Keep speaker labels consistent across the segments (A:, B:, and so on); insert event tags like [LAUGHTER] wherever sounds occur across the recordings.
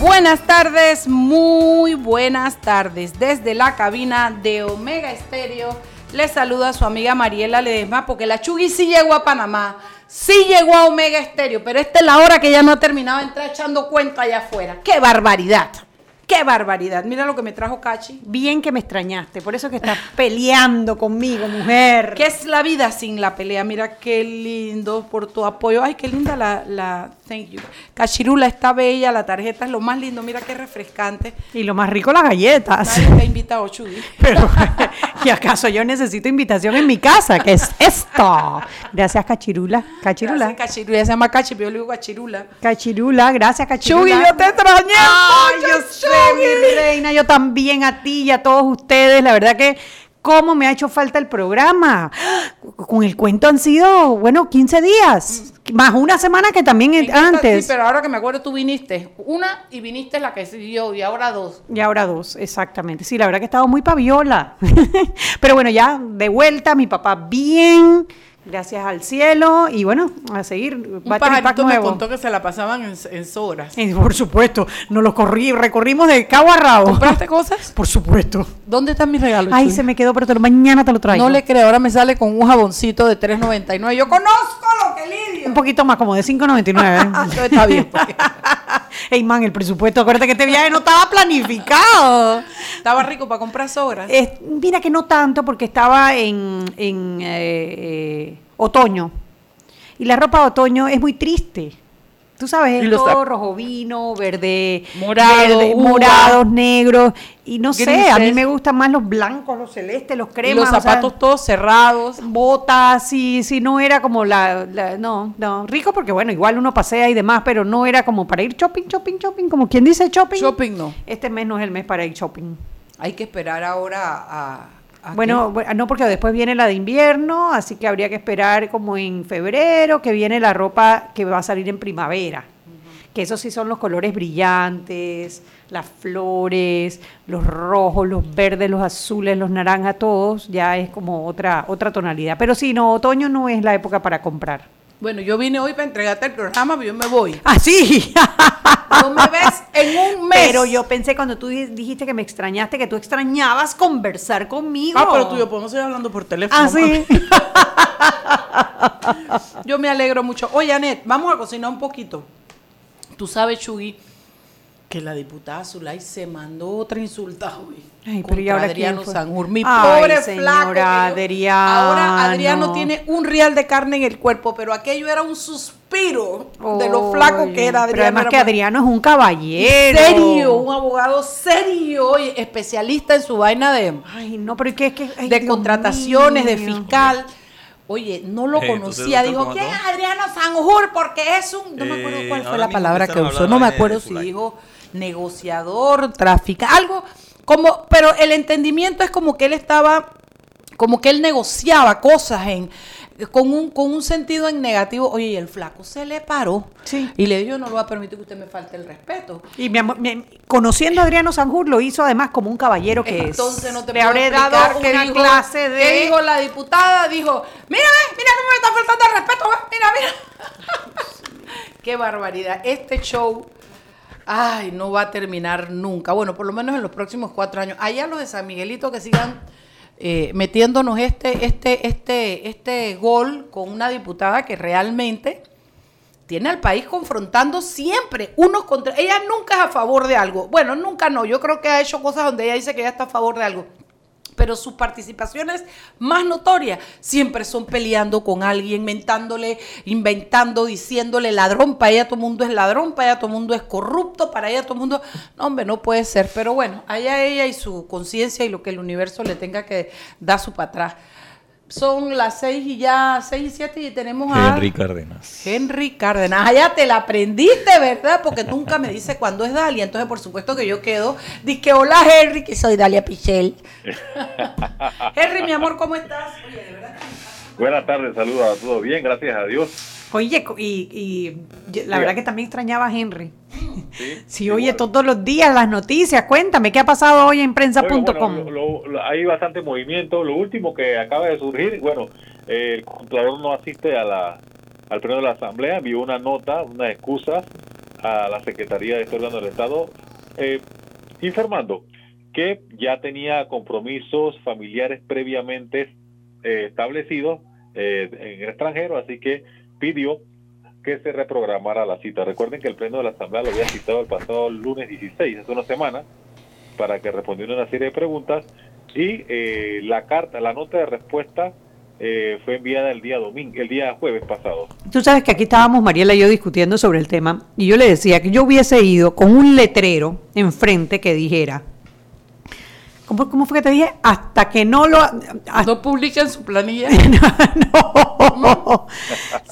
A: Buenas tardes, muy buenas tardes. Desde la cabina de Omega Estéreo les saluda su amiga Mariela Ledesma porque la Chugui sí llegó a Panamá, sí llegó a Omega Estéreo, pero esta es la hora que ya no ha terminado de entrar echando cuenta allá afuera. ¡Qué barbaridad! ¡Qué barbaridad! Mira lo que me trajo Cachi.
B: Bien que me extrañaste, por eso que estás [LAUGHS] peleando conmigo, mujer.
A: ¿Qué es la vida sin la pelea? Mira qué lindo por tu apoyo. Ay, qué linda la, la thank you. Cachirula está bella, la tarjeta es lo más lindo. Mira qué refrescante.
B: Y lo más rico, las galletas.
A: Nadie te [LAUGHS] Chuy.
B: Pero, [LAUGHS] ¿y acaso yo necesito invitación en mi casa? ¿Qué es esto? Gracias, Cachirula. Cachirula.
A: Gracias, Cachirula. Se llama Cachi, pero yo le digo Cachirula.
B: Cachirula, gracias, Cachirula.
A: Chuy, yo te extrañé
B: Ay,
A: mucho,
B: yo sé. Mi reina, yo también a ti y a todos ustedes. La verdad que cómo me ha hecho falta el programa. [GASPS] Con el cuento han sido, bueno, 15 días, más una semana que también antes.
A: Sí, pero ahora que me acuerdo, tú viniste una y viniste la que siguió y ahora dos.
B: Y ahora dos, exactamente. Sí, la verdad que he estado muy paviola. [LAUGHS] Pero bueno, ya de vuelta, mi papá bien, gracias al cielo. Y bueno, a seguir.
A: Un pajarito me
B: nuevo.
A: contó que se la pasaban en, en sobras.
B: Y por supuesto, nos lo corrí, recorrimos de cabo a rabo.
A: ¿Compraste cosas? [LAUGHS]
B: Por supuesto.
A: ¿Dónde están mis regalos?
B: Ay, se me quedó, pero te lo- mañana te lo traigo.
A: No le creo, ahora me sale con un jaboncito de 3.99. Yo conozco lo
B: Un poquito más, como de 5.99.
A: Entonces [LAUGHS] está bien. pues. [LAUGHS]
B: Ey, man, el presupuesto, acuérdate que este viaje no estaba planificado.
A: Estaba rico para comprar sobras.
B: Es- mira que no tanto porque estaba en, en, eh, eh, otoño. Y la ropa de otoño es muy triste. Tú sabes,
A: Y
B: es todo rojo vino, verde,
A: Morado,
B: verde, morados, negros. Y no sé, a mí me gustan más los blancos, los celestes, los
A: y
B: cremas.
A: los
B: o sea,
A: zapatos todos cerrados.
B: botas, sí, sí, no era como la, la- no, no, rico porque bueno, igual uno pasea y demás, pero no era como para ir shopping, shopping, shopping, como quien dice shopping.
A: Shopping no.
B: Este mes no es el mes para ir shopping.
A: Hay que esperar ahora a.
B: Bueno, bu- no, porque después viene la de invierno, así que habría que esperar como en febrero, que viene la ropa que va a salir en primavera. Que esos sí son los colores brillantes, las flores, los rojos, los verdes, los azules, los naranjas, todos, ya es como otra, otra tonalidad. Pero sí, no, otoño no es la época para comprar.
A: Bueno, yo vine hoy para entregarte el programa, pero yo me voy.
B: ¡Ah, sí! [LAUGHS]
A: No me ves en un mes.
B: Pero yo pensé cuando tú di- dijiste que me extrañaste, que tú extrañabas conversar conmigo.
A: Ah, pero tú y yo podemos seguir hablando por teléfono.
B: Ah, sí. [LAUGHS]
A: Yo me alegro mucho. Oye, Anet, vamos a cocinar un poquito. Tú sabes, Chugui, que la diputada Zulay se mandó otra insulta hoy.
B: Ay, pero ¿y ahora
A: Adriano? Sanjur, mi
B: Ay,
A: pobre
B: señora
A: flaco.
B: Adriano.
A: Ahora Adriano tiene un real de carne en el cuerpo, pero aquello era un suspiro de lo flaco que era Adriano.
B: Pero además
A: Era
B: que Adriano es un caballero.
A: Serio, un abogado serio, y especialista en su vaina de,
B: Ay, no, pero es que es que. ay,
A: de
B: Dios
A: contrataciones, de fiscal. Oye, no lo
C: Eh,
A: conocía. Dijo,
C: ¿cómo
A: ¿quién es? Adriano Sanjur? Porque es un. No me acuerdo
C: Eh,
A: cuál fue
C: ahora
A: la palabra que usó. No me acuerdo si dijo negociador, traficante, algo como. Pero el entendimiento es como que él estaba. Como que él negociaba cosas en. Con un, con un sentido en negativo. Oye, y el flaco se le paró.
B: Sí.
A: Y le dijo, yo no le voy a permitir que usted me falte el respeto.
B: Y mi amor, mi- conociendo a Adriano Sanjur, lo hizo además como un caballero que
A: Entonces
B: es.
A: no te puedo
B: habré dado una
A: dijo-
B: clase de.
A: ¿Qué dijo la diputada? Dijo, mira, mira cómo me está faltando el respeto, mira, mira. [LAUGHS] qué barbaridad. Este show, ay, no va a terminar nunca. Bueno, por lo menos en los próximos cuatro años. Allá los de San Miguelito que sigan eh, metiéndonos este, este, este, este gol con una diputada que realmente tiene al país confrontando siempre unos contra ella nunca es a favor de algo bueno nunca no yo creo que ha hecho cosas donde ella dice que ella está a favor de algo pero sus participaciones más notorias siempre son peleando con alguien, mentándole, inventando, diciéndole ladrón, para ella todo el mundo es ladrón, para ella todo el mundo es corrupto, para ella todo el mundo, no hombre, no puede ser, pero bueno, allá ella y su conciencia y lo que el universo le tenga que dar su para atrás. Son las seis y ya, seis y siete y tenemos a...
C: Henry Cárdenas.
A: Henry Cárdenas. Ah, ya te la aprendiste, ¿verdad? Porque nunca me dice cuándo es Dalia. Entonces, por supuesto que yo quedo. Dice hola, Henry, que soy Dalia Pichel. [LAUGHS] Henry, mi amor, ¿cómo estás? Oye, de verdad.
D: Buenas tardes, saludos a todos. Bien, gracias a Dios.
B: Oye, y, y la verdad que también extrañaba a Henry.
D: Sí, [LAUGHS]
B: Sí, oye, todos los días las noticias. Cuéntame, ¿qué ha pasado hoy en prensa.com?
D: Bueno, lo- hay bastante movimiento. Lo último que acaba de surgir, bueno, eh, el Contralor no asiste a la, al pleno de la Asamblea, envió una nota, unas excusas a la Secretaría de este órgano del Estado eh, informando que ya tenía compromisos familiares previamente eh, establecidos eh, en el extranjero, así que pidió que se reprogramara la cita. Recuerden que el Pleno de la Asamblea lo había citado el pasado lunes 16, hace una semana, para que respondiera una serie de preguntas y eh, la carta, la nota de respuesta eh, fue enviada el día domingo, el día jueves pasado.
B: Tú sabes que aquí estábamos Mariela y yo discutiendo sobre el tema y yo le decía que yo hubiese ido con un letrero enfrente que dijera, ¿cómo, cómo fue que te dije? Hasta que no lo... hasta-
A: No publiquen su planilla. [LAUGHS]
B: no,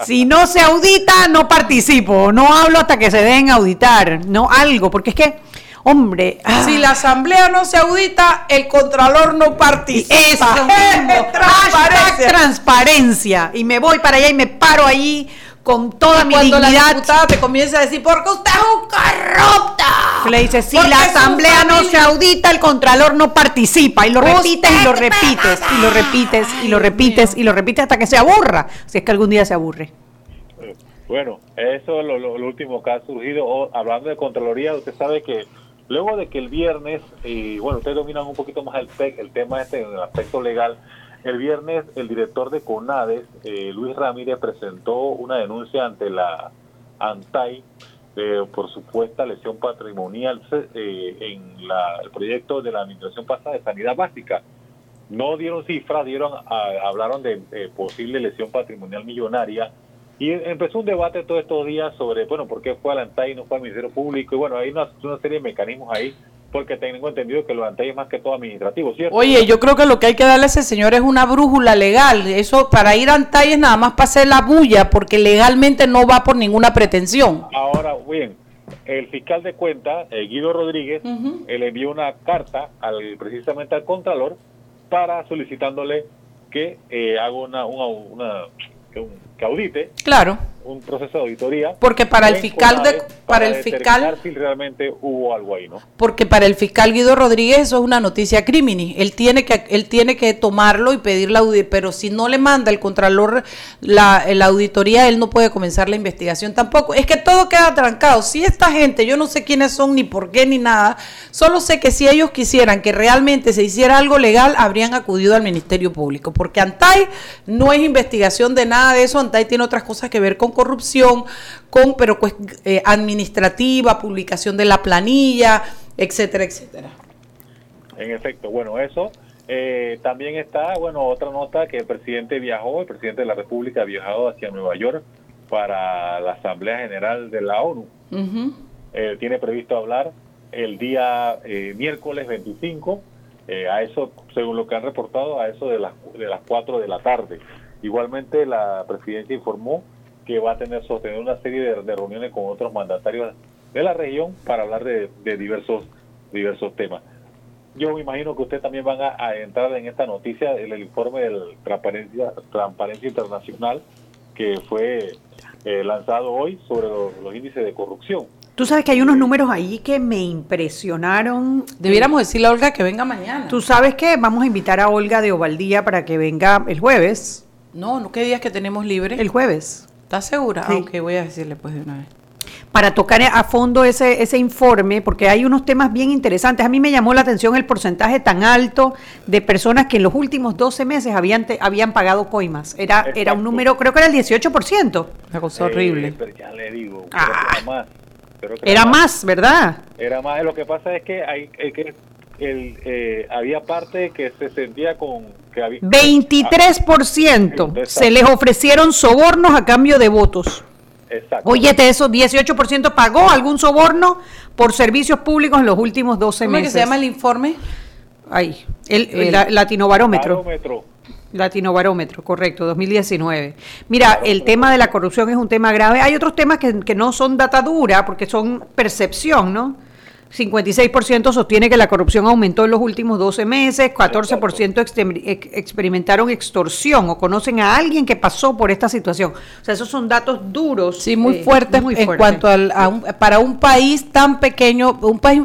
B: si no se audita, no participo, no hablo hasta que se den a auditar, no algo, porque es que, hombre, ah,
A: Si la asamblea no se audita, el contralor no participa.
B: Eso [LAUGHS]
A: Transparencia.
B: transparencia. Y me voy para allá y me paro allí con toda mi
A: Cuando la
B: dignidad.
A: diputada te comienza a decir, porque usted es un corrupto.
B: Le dice, si
A: Porque
B: la asamblea no se audita, el contralor no participa. Y lo
A: Usted
B: repites y lo repites y lo repites y lo repites y lo repites hasta que se aburra. Si es que algún día se aburre.
D: Bueno, eso es lo, lo- lo último que ha surgido. O, hablando de Contraloría, usted sabe que luego de que el viernes, y bueno, ustedes dominan un poquito más el, el tema este en el aspecto legal, el viernes el director de CONADES, eh, Luis Ramírez, presentó una denuncia ante la ANTAI eh, por supuesta lesión patrimonial eh, en la- el proyecto de la administración pasada de sanidad básica. No dieron cifras, dieron, a- hablaron de eh, posible lesión patrimonial millonaria y empezó un debate todos estos días sobre, bueno, por qué fue al ANTAI y no fue al Ministerio Público. Y bueno, hay una serie de mecanismos ahí, porque tengo entendido que lo ANTAI es más que todo administrativo, ¿cierto?
A: Oye, yo creo que lo que hay que darle a ese señor es una brújula legal. Eso para ir a Antay es nada más para hacer la bulla, porque legalmente no va por ninguna pretensión.
D: Ahora, bien, el fiscal de cuenta, eh, Guido Rodríguez,
A: Ujú.
D: él envió una carta al precisamente al Contralor para solicitándole que eh, haga una, una, una- un- que audite
A: Claro,
D: un proceso de auditoría.
A: Porque para el fiscal de- para el fiscal-
D: si realmente hubo algo ahí, ¿no?
A: porque para el fiscal Guido Rodríguez eso es una noticia crimini. Él tiene que él tiene que tomarlo y pedir la auditoría, pero si no le manda el contralor la, la auditoría, él no puede comenzar la investigación tampoco. Es que todo queda trancado. Si esta gente, yo no sé quiénes son ni por qué ni nada, solo sé que si ellos quisieran que realmente se hiciera algo legal, habrían acudido al Ministerio Público, porque Antay no es investigación de nada de eso, Antay tiene otras cosas que ver con corrupción, con pero pues, eh, administrativa, publicación de la planilla, etcétera, etcétera.
D: En efecto, bueno, eso. Eh, también está, bueno, otra nota que el presidente viajó, el presidente de la República ha viajado hacia Nueva York para la Asamblea General de la ONU. Eh, tiene previsto hablar el día eh, miércoles 25, eh, a eso, según lo que han reportado, a eso de las, de las 4 de la tarde. Igualmente, la presidencia informó que va a tener sostener una serie de, de reuniones con otros mandatarios de la región para hablar de, de diversos, diversos temas. Yo me imagino que ustedes también van a, a entrar en esta noticia, el, el informe del Transparencia, Transparencia Internacional que fue eh, lanzado hoy sobre los- los índices de corrupción.
B: Tú sabes que hay unos números ahí que me impresionaron.
A: Debiéramos decirle a Olga que venga mañana.
B: Tú sabes que vamos a invitar a Olga de Ovaldía para que venga el jueves.
A: No, no, ¿qué días que tenemos libre?
B: El jueves.
A: ¿Estás segura?
B: Sí.
A: Ah, ok, voy a decirle pues de una vez.
B: para tocar a fondo ese, ese informe, porque hay unos temas bien interesantes. A mí me llamó la atención el porcentaje tan alto de personas que en los últimos 12 meses habían, te- habían pagado coimas. Era, era un número, creo que era el 18%.
A: Una cosa
D: Eh,
A: horrible.
D: pero ya le digo, creo
B: Ah.
D: que era más. Creo que
B: Era más, ¿verdad?
D: Era más. Lo que pasa es que hay es que el, eh, había parte que se sentía con que había
B: 23% se les ofrecieron sobornos a cambio de votos.
D: Ah, exacto.
B: Óyete, eso, 18% pagó algún soborno por servicios públicos en los últimos 12
A: ¿Cómo es que
B: meses.
A: se llama el informe?
B: Ahí, el, el
A: El-
B: la- latinobarómetro.
D: Barómetro.
B: Latinobarómetro, correcto, 2019. Mira, el tema de la corrupción es un tema grave. Hay otros temas que, que no son data dura, porque son percepción, ¿no? 56% sostiene que la corrupción aumentó en los últimos 12 meses, 14% experimentaron extorsión o conocen a alguien que pasó por esta situación. O sea, esos son datos duros.
A: Sí, muy eh, fuertes muy en cuanto al, a para un país tan pequeño, un país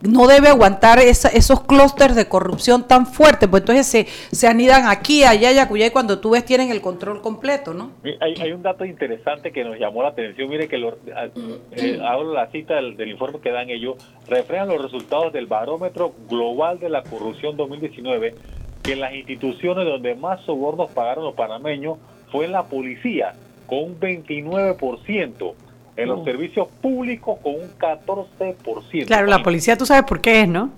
A: no debe aguantar esos clústeres de corrupción tan fuertes, pues entonces se, se anidan aquí, allá y acullá y cuando tú ves tienen el control completo, ¿no?
D: Hay, un dato interesante que nos llamó la atención, mire que lo, eh, hablo la cita del, del informe que dan ellos, reflejan los resultados del barómetro global de la corrupción 2019, que en las instituciones donde más sobornos pagaron los panameños fue en la policía, con un 29%, en los servicios públicos con un 14%.
B: Claro, la policía tú sabes por qué es, ¿no?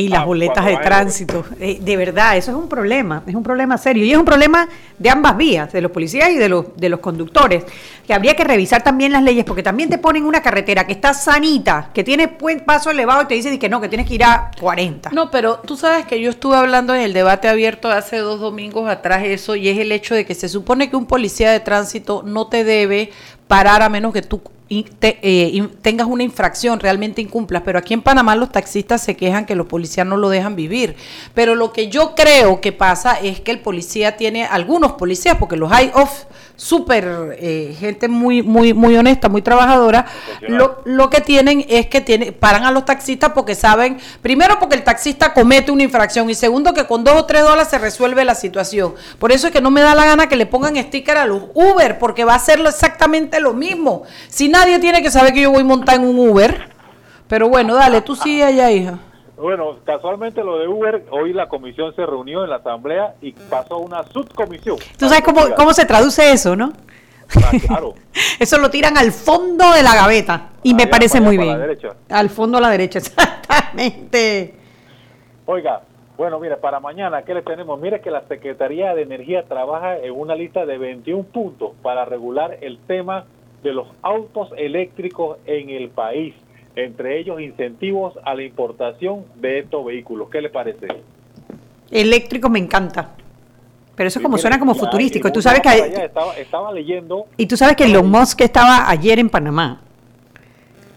B: Y las ah, boletas de tránsito. Eh, de verdad, eso es un problema, es un problema serio. Y es un problema de ambas vías, de los policías y de los, de los conductores. Que habría que revisar también las leyes, porque también te ponen una carretera que está sanita, que tiene paso elevado y te dicen que no, que tienes que ir a 40.
A: No, pero tú sabes que yo estuve hablando en el debate abierto hace dos domingos atrás eso, y es el hecho de que se supone que un policía de tránsito no te debe parar a menos que tú eh, tengas una infracción, realmente incumplas. Pero aquí en Panamá los taxistas se quejan que los policías no lo dejan vivir. Pero lo que yo creo que pasa es que el policía tiene, algunos policías, porque los hay off, súper eh, gente muy, muy, muy honesta, muy trabajadora, lo, lo, que tienen es que tiene, paran a los taxistas porque saben, primero porque el taxista comete una infracción y segundo que con dos o tres dólares se resuelve la situación. Por eso es que no me da la gana que le pongan sticker a los Uber, porque va a ser exactamente lo mismo. Si nadie tiene que saber que yo voy a montar en un Uber. Pero bueno, dale, tú sigue allá, hija.
D: Bueno, casualmente lo de Uber, hoy la comisión se reunió en la asamblea y pasó una subcomisión.
B: ¿Tú sabes cómo, cómo se traduce eso, no? Ah, claro. [LAUGHS] eso lo tiran al fondo de la gaveta y me parece muy bien. Al fondo a la derecha, [LAUGHS] exactamente.
D: Oiga, bueno, mire, para mañana, ¿qué le tenemos? Mire que la Secretaría de Energía trabaja en una lista de 21 puntos para regular el tema de los autos eléctricos en el país, entre ellos incentivos a la importación de estos vehículos. ¿Qué le parece?
B: Eléctrico me encanta. Pero eso como suena como futurístico. Y tú sabes que
D: estaba, leyendo.
B: Y tú sabes que Elon Musk estaba ayer en Panamá.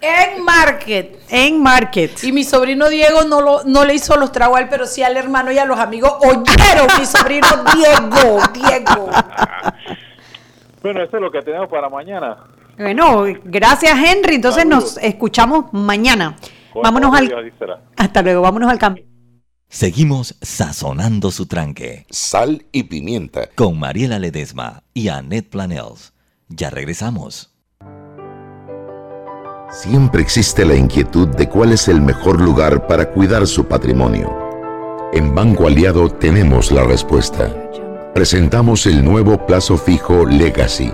A: En Market.
B: En Market.
A: Y mi sobrino Diego no, lo, no le hizo los tragos a él, pero sí al hermano y a los amigos oyeron mi sobrino Diego. Diego. [LAUGHS]
D: bueno, eso es lo que tenemos para mañana.
B: Bueno, gracias Henry. Entonces nos escuchamos mañana. vámonos al... Hasta luego, vámonos al cambio.
C: Seguimos sazonando su tranque.
E: Sal y pimienta.
C: Con Mariela Ledesma y Annette Planels. Ya regresamos.
E: Siempre existe la inquietud de cuál es el mejor lugar para cuidar su patrimonio. En Banco Aliado tenemos la respuesta. Presentamos el nuevo plazo fijo Legacy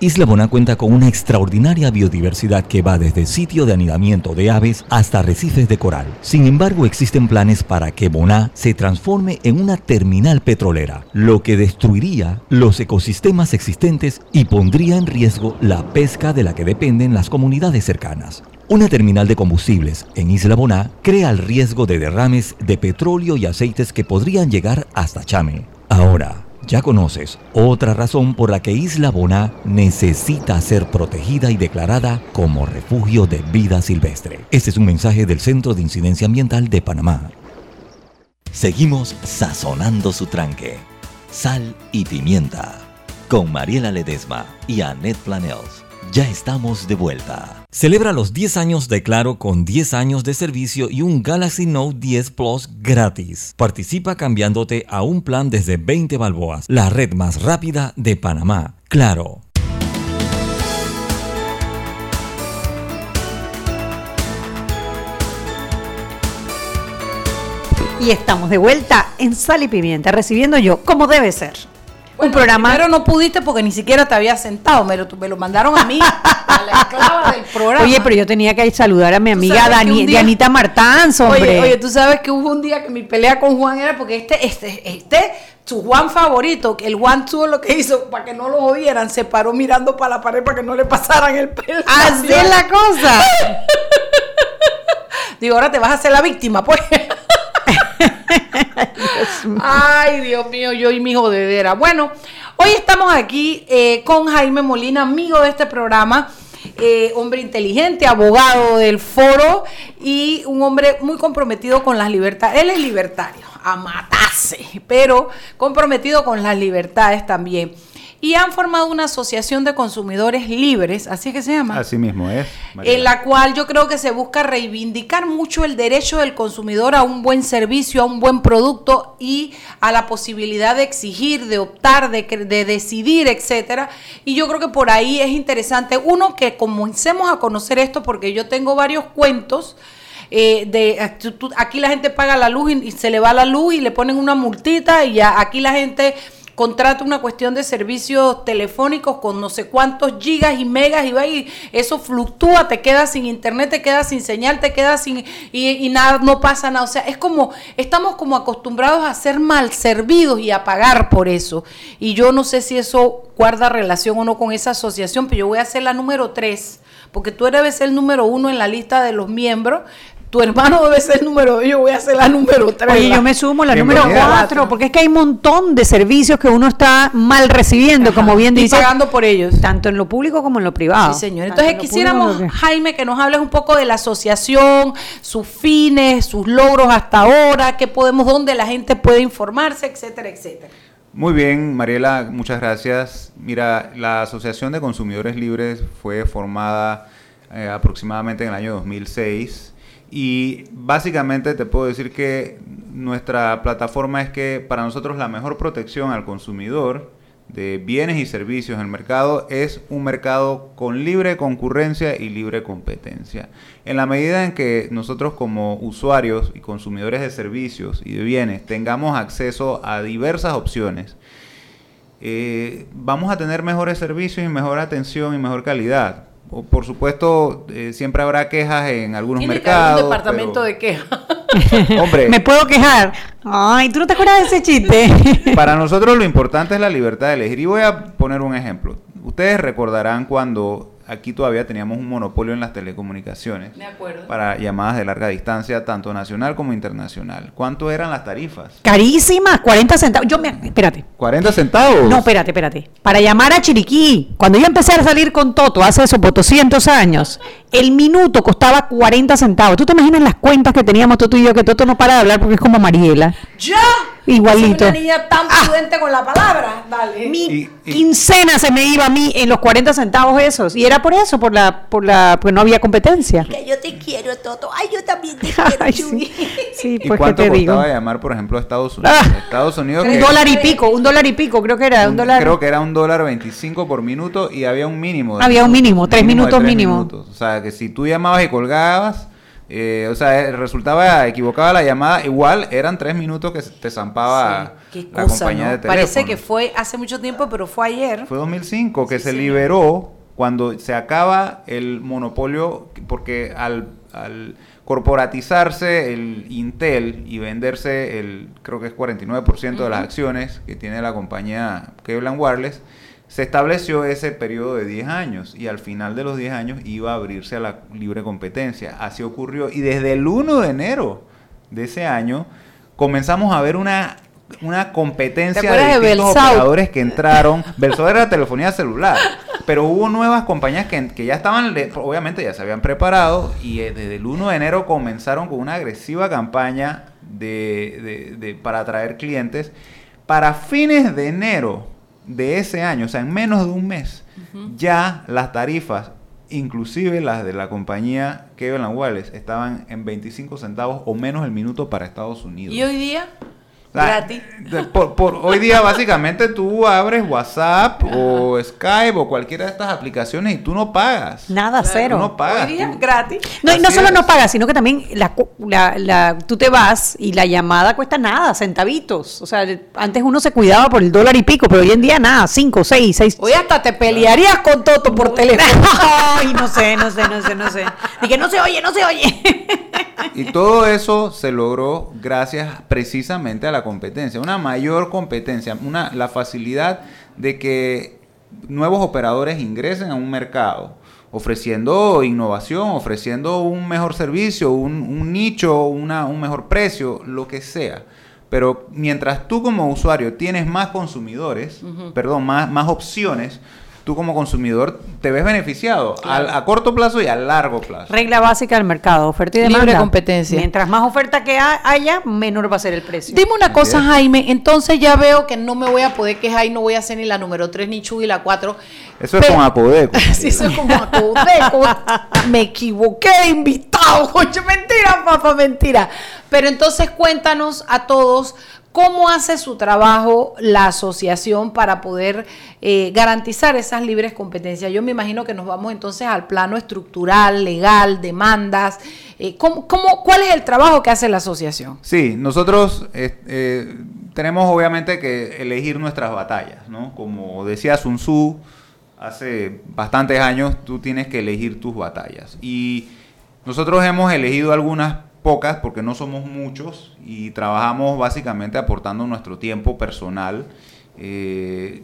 C: Isla Boná cuenta con una extraordinaria biodiversidad que va desde sitio de anidamiento de aves hasta arrecifes de coral. Sin embargo, existen planes para que Boná se transforme en una terminal petrolera, lo que destruiría los ecosistemas existentes y pondría en riesgo la pesca de la que dependen las comunidades cercanas. Una terminal de combustibles en Isla Boná crea el riesgo de derrames de petróleo y aceites que podrían llegar hasta Chame. Ahora, ya conoces otra razón por la que Isla Boná necesita ser protegida y declarada como refugio de vida silvestre. Este es un mensaje del Centro de Incidencia Ambiental de Panamá. Seguimos sazonando su tranque. Sal y pimienta. Con Mariela Ledesma y Annette Planels. Ya estamos de vuelta. Celebra los 10 años de Claro con 10 años de servicio y un Galaxy Note 10 Plus gratis. Participa cambiándote a un plan desde 20 balboas, la red más rápida de Panamá. Claro.
B: Y estamos de vuelta en Sal y Pimienta, recibiendo yo, como debe ser.
A: Un programa. Pero no pudiste porque ni siquiera te había sentado. Me lo, me lo mandaron a mí, [LAUGHS] a la esclava del programa.
B: Oye, pero yo tenía que saludar a mi amiga Dani,
A: día-
B: Dianita Martans, hombre.
A: Oye, oye, tú sabes que hubo un día que mi pelea con Juan era porque este, este, este, su Juan favorito, que el Juan tuvo lo que hizo para que no lo odiaran, se paró mirando para la pared para que no le pasaran el pelo.
B: Así es la cosa. [LAUGHS]
A: Digo, ahora te vas a hacer la víctima, pues. [LAUGHS] Ay, Dios mío, yo y mi jodedera. Bueno, hoy estamos aquí eh, con Jaime Molina, amigo de este programa. eh, hombre inteligente, abogado del foro y un hombre muy comprometido con las libertades. Él es libertario, a matarse, pero comprometido con las libertades también. Y han formado una asociación de consumidores libres, así es que se llama
F: Así mismo es.
A: en la cual yo creo que se busca reivindicar mucho el derecho del consumidor a un buen servicio, a un buen producto y a la posibilidad de exigir, de optar, de, de decidir, etcétera. Y yo creo que por ahí es interesante, uno, que comencemos a conocer esto, porque yo tengo varios cuentos. eh, de tú- aquí la gente paga la luz y, y se le va la luz y le ponen una multita y ya aquí la gente contrata una cuestión de servicios telefónicos con no sé cuántos gigas y megas y va y eso fluctúa, te quedas sin internet, te quedas sin señal, te quedas sin y, nada, no pasa nada. O sea, es como, estamos como acostumbrados a ser mal servidos y a pagar por eso. Y yo no sé si eso guarda relación o no con esa asociación, pero yo voy a ser la número tres, porque tú ser el número uno en la lista de los miembros. Tu hermano debe ser el número yo voy a ser la número tres.
B: Oye,
A: la-
B: yo me sumo la número
F: Bienvenida.
B: cuatro, porque es que hay un montón de servicios que uno está mal recibiendo, como bien
A: y
B: dice,
A: pagando por ellos.
B: tanto en lo público como en lo privado.
A: Sí, señor.
B: Tanto
A: Entonces
B: en
A: quisiéramos,
B: público
A: Jaime, que nos hables un poco de la asociación, sus fines, sus logros hasta ahora, qué podemos, dónde la gente puede informarse, etcétera, etcétera.
F: Muy bien, Mariela, muchas gracias. Mira, la Asociación de Consumidores Libres fue formada eh, aproximadamente en el año 2006 y básicamente te puedo decir que nuestra plataforma es que para nosotros la mejor protección al consumidor de bienes y servicios en el mercado es un mercado con libre concurrencia y libre competencia. En la medida en que nosotros como usuarios y consumidores de servicios y de bienes tengamos acceso a diversas opciones, eh, vamos a tener mejores servicios y mejor atención y mejor calidad. O, Por supuesto, eh, siempre habrá quejas en algunos
A: Tiene
F: mercados.
A: un departamento
F: pero-
A: de queja. [LAUGHS]
F: Hombre,
B: ¿Me puedo quejar? Ay, ¿tú no te acuerdas de ese chiste? [LAUGHS]
F: Para nosotros lo importante es la libertad de elegir. Y voy a poner un ejemplo. Ustedes recordarán cuando aquí todavía teníamos un monopolio en las telecomunicaciones
A: De acuerdo.
F: para llamadas de larga distancia, tanto nacional como internacional. ¿Cuánto eran las tarifas?
B: Carísimas, 40 centavos. Yo me, espérate.
F: 40 centavos.
B: No, espérate, espérate. Para llamar a Chiriquí, cuando yo empecé a salir con Toto hace esos 200 años, el minuto costaba 40 centavos. ¿Tú te imaginas las cuentas que teníamos Toto y yo? Que Toto no para de hablar porque es como Mariela.
A: ¡Ya!
B: Igualito.
A: Soy una niña tan prudente con la palabra. Dale.
B: Mi
F: Y- y-
B: quincena se me iba a mí en los 40 centavos esos. Y era por eso, por la, por la, porque no había competencia.
G: Que yo te quiero, Toto. Ay, yo también te [LAUGHS]
B: Ay,
G: quiero,
B: sí, sí,
F: ¿Y
B: pues qué
F: cuánto
B: te digo.
F: costaba llamar, por ejemplo, a Estados Unidos?
B: Ah.
F: Estados Unidos
B: Un dólar y pico, un dólar y pico, creo que era, un dólar.
F: Creo que era un dólar 25 por minuto y había un mínimo.
B: Había un mínimo, tres minutos
F: tres
B: mínimo.
F: minutos. O sea, que si tú llamabas y colgabas, Eh, o sea, eh, resultaba equivocada la llamada. Igual eran tres minutos que te zampaba la
A: cosa,
F: compañía
A: ¿no?
F: de teléfono.
A: Parece que fue hace mucho tiempo, pero fue ayer.
F: Fue 2005 que se liberó cuando se acaba el monopolio, porque al, al corporatizarse el Intel y venderse el, creo que es 49% de las acciones que tiene la compañía Cleveland Wireless, se estableció ese periodo de 10 años y al final de los 10 años iba a abrirse a la libre competencia. Así ocurrió y desde el 1 de enero de ese año comenzamos a ver una una competencia
A: ¿Te
F: de
A: de
F: distintos
A: Belsau?
F: operadores que entraron. Belsau era telefonía celular, pero hubo nuevas compañías que, que ya estaban, obviamente ya se habían preparado y eh, desde el 1 de enero comenzaron con una agresiva campaña de, de- de- para atraer clientes. Para fines de enero de ese año, o sea, en menos de un mes, ya las tarifas, inclusive las de la compañía Cleveland Wireless, estaban en 25 centavos o menos el minuto para Estados Unidos.
A: ¿Y hoy día?
F: Ah,
A: Gratis.
F: Por, por- hoy día básicamente tú abres WhatsApp o Skype o cualquiera de estas aplicaciones y tú no pagas.
B: Nada, cero.
F: Tú no pagas.
A: Hoy día,
F: tú-
A: gratis.
B: No, y no solo
F: es.
B: no pagas, sino que también la, la- la- tú te vas y la llamada cuesta nada, centavitos. O sea, antes uno se cuidaba por el dólar y pico, pero hoy en día nada, cinco, seis, seis.
A: Hoy hasta te pelearías con Toto por teléfono. [LAUGHS]
B: Ay, no sé, no sé, no sé, no sé. Y que no se oye, no se oye. [LAUGHS]
F: Y todo eso se logró gracias precisamente a la competencia, una mayor competencia, una, la facilidad de que nuevos operadores ingresen a un mercado, ofreciendo innovación, ofreciendo un mejor servicio, un, un nicho, una, un mejor precio, lo que sea. Pero mientras tú como usuario tienes más consumidores, perdón, más, más opciones, tú como consumidor te ves beneficiado al- a corto plazo y a largo plazo.
B: Regla básica del mercado, oferta y
A: Libre
B: demanda.
A: competencia.
B: Mientras más oferta que ha- haya, menor va a ser el precio.
A: Dime una cosa, Jaime. Entonces ya veo que no me voy a poder quejar y no voy a hacer ni la número 3, ni Chu y la 4.
F: Eso es con Apodeco. [LAUGHS]
A: Sí, eso es como Acodeco. [LAUGHS] Me equivoqué de invitado. [LAUGHS] Oye, mentira, papá, mentira. Pero entonces cuéntanos a todos cómo hace su trabajo la asociación para poder eh, garantizar esas libres competencias. Yo me imagino que nos vamos entonces al plano estructural, legal, demandas. Eh, ¿cómo, cómo, cuál es el trabajo que hace la asociación?
F: Sí, nosotros eh, tenemos obviamente que elegir nuestras batallas, ¿no? Como decía Sun Tzu hace bastantes años, tú tienes que elegir tus batallas. Y nosotros hemos elegido algunas pocas porque no somos muchos y trabajamos básicamente aportando nuestro tiempo personal. Eh,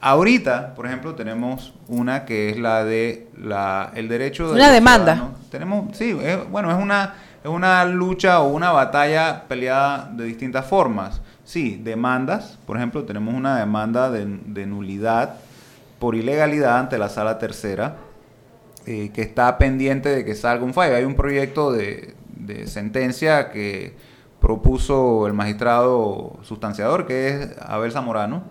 F: ahorita, por ejemplo, tenemos una que es la de la, el derecho de
A: Una demanda.
F: ciudadanos. Tenemos, sí, es- bueno, es una, es una lucha o una batalla peleada de distintas formas. Sí, demandas, por ejemplo, tenemos una demanda de, de nulidad por ilegalidad ante la sala tercera, eh, que está pendiente de que salga un fallo. Hay un proyecto de, de sentencia que propuso el magistrado sustanciador, que es Abel Zamorano,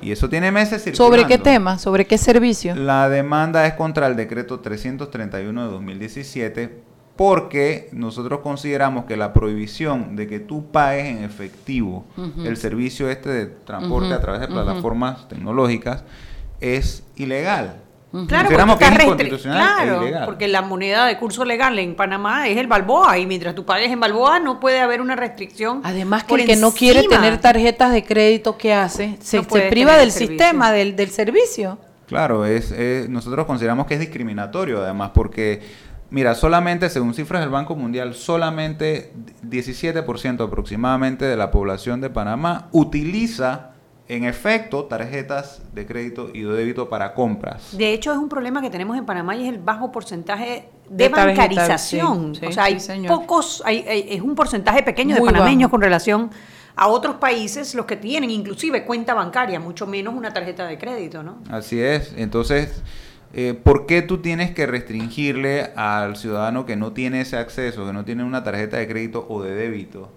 F: y eso tiene meses
A: ¿Sobre qué
F: circulando.
A: tema? ¿Sobre qué servicio?
F: La demanda es contra el decreto 331 de 2017 porque nosotros consideramos que la prohibición de que tú pagues en efectivo el servicio este de transporte a través de plataformas tecnológicas es ilegal.
B: Claro,
F: Consideramos
B: porque
F: que es inconstitucional e
B: claro, porque la moneda de curso legal en Panamá es el balboa y mientras tú pagues en balboa no puede haber una restricción.
A: Además que el que no quiere tener tarjetas de crédito, ¿qué hace? Se,
B: No
A: se
B: puede
A: priva del sistema, del, del servicio.
F: Claro, es, es- nosotros consideramos que es discriminatorio además porque, mira, solamente según cifras del Banco Mundial, solamente 17% aproximadamente de la población de Panamá utiliza en efecto tarjetas de crédito y de débito para compras.
B: De hecho, es un problema que tenemos en Panamá y es el bajo porcentaje de, bancarización.
A: sí, sí,
B: o sea, hay
A: sí,
B: pocos, hay- hay- es un porcentaje pequeño de panameños
A: bajo.
B: con relación a otros países, los que tienen inclusive cuenta bancaria, mucho menos una tarjeta de crédito, ¿no?
F: Así es. Entonces, eh, ¿por qué tú tienes que restringirle al ciudadano que no tiene ese acceso, que no tiene una tarjeta de crédito o de débito,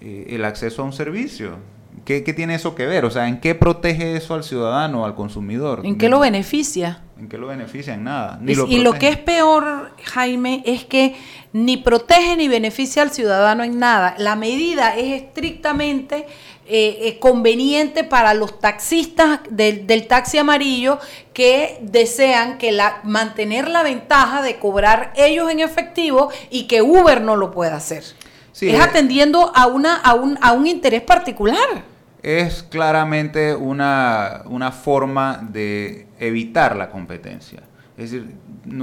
F: eh, el acceso a un servicio? ¿Qué, qué tiene eso que ver? O sea, ¿en qué protege eso al ciudadano, al consumidor?
A: ¿En qué lo beneficia?
F: ¿En qué lo beneficia? En nada. Ni
A: Y,
F: lo
A: y lo
F: protege.
A: que es peor, Jaime, es que ni protege ni beneficia al ciudadano en nada. La medida es estrictamente eh, eh, conveniente para los taxistas del, del taxi amarillo que desean que la, mantener la ventaja de cobrar ellos en efectivo y que Uber no lo pueda hacer.
F: Sí,
A: es
F: eh.
A: atendiendo a, una, a, un, a un interés particular.
F: Es claramente una, una forma de evitar la competencia. Es decir,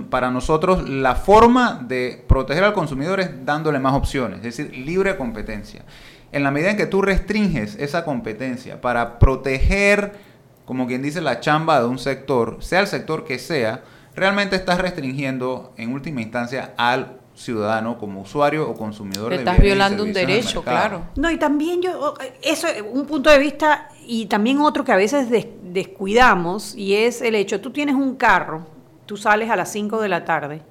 F: para nosotros la forma de proteger al consumidor es dándole más opciones, es decir, libre competencia. En la medida en que tú restringes esa competencia para proteger, como quien dice, la chamba de un sector, sea el sector que sea, realmente estás restringiendo en última instancia al ciudadano como usuario o consumidor
A: Le estás violando un derecho, claro.
B: No, y también yo, eso es un punto de vista y también otro que a veces des- descuidamos y es el hecho, tú tienes un carro, tú sales a las 5 de la tarde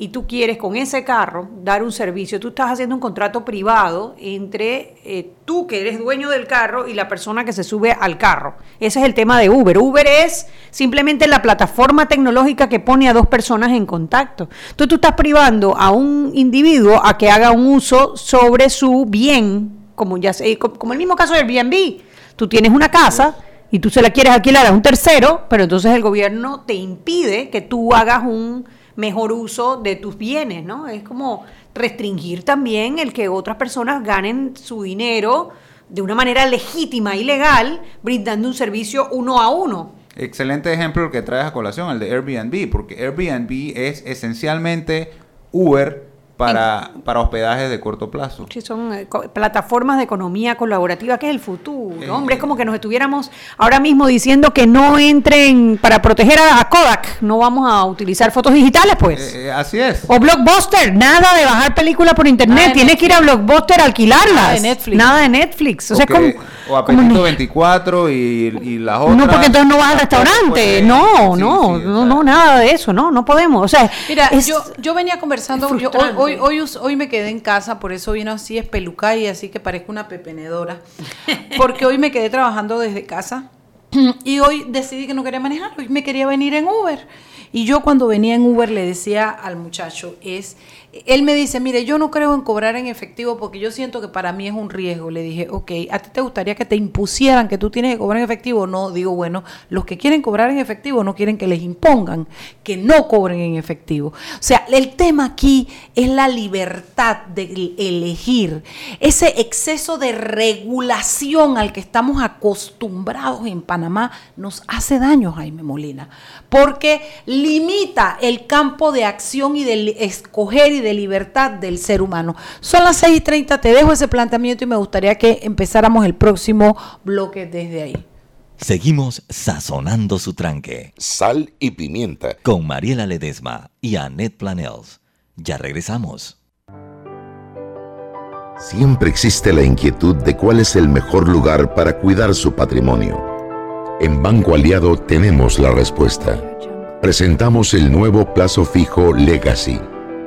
B: y tú quieres con ese carro dar un servicio, tú estás haciendo un contrato privado entre eh, tú que eres dueño del carro y la persona que se sube al carro. Ese es el tema de Uber. Uber es simplemente la plataforma tecnológica que pone a dos personas en contacto. Entonces tú estás privando a un individuo a que haga un uso sobre su bien, como ya sé, co- como el mismo caso del Airbnb. Tú tienes una casa y tú se la quieres alquilar a un tercero, pero entonces el gobierno te impide que tú hagas un mejor uso de tus bienes, ¿no? Es como restringir también el que otras personas ganen su dinero de una manera legítima y legal, brindando un servicio uno a uno.
F: Excelente ejemplo el que traes a colación, el de Airbnb, porque Airbnb es esencialmente Uber para, para hospedajes de corto plazo.
B: Sí, son eh, co- plataformas de economía colaborativa, que es el futuro.
F: Eh,
B: Hombre, es como que nos estuviéramos ahora mismo diciendo que no entren para proteger a, a Kodak. No vamos a utilizar fotos digitales, pues.
F: Eh, eh, así es.
B: O Blockbuster, nada de bajar películas por internet. Tienes que ir a Blockbuster a alquilarlas.
A: Nada de Netflix.
B: Nada de Netflix. O sea,
F: O,
B: es
F: que-
B: como.
F: o
B: como
F: Apetito
B: no-
F: 24 y, y las otras.
B: no, porque entonces no vas al restaurante.
F: Pues,
B: no,
F: sí,
B: no,
F: sí,
B: no, nada de eso. No, no podemos. O sea,
A: Mira,
B: es-
A: yo, yo venía conversando, yo- hoy. Hoy, hoy, hoy me quedé en casa, por eso vino así espelucada y así que parezco una pepenedora, [LAUGHS] porque hoy me quedé trabajando desde casa y hoy decidí que no quería manejar, hoy me quería venir en Uber. Y yo cuando venía en Uber le decía al muchacho, es, él me dice, mire, yo no creo en cobrar en efectivo porque yo siento que para mí es un riesgo. Le dije, ok, ¿a ti te gustaría que te impusieran que tú tienes que cobrar en efectivo? No, digo, bueno, los que quieren cobrar en efectivo no quieren que les impongan que no cobren en efectivo. O sea, el tema aquí es la libertad de elegir, ese exceso de regulación al que estamos acostumbrados en Panamá nos hace daño, Jaime Molina, porque limita el campo de acción y de li- escoger y de libertad del ser humano. Son las 6 y 30, te dejo ese planteamiento y me gustaría que empezáramos el próximo bloque desde ahí.
C: Seguimos sazonando su tranque.
E: Sal y pimienta.
C: Con Mariela Ledesma y Annette Planels. Ya regresamos.
E: Siempre existe la inquietud de cuál es el mejor lugar para cuidar su patrimonio. En Banco Aliado tenemos la respuesta. Presentamos el nuevo plazo fijo Legacy,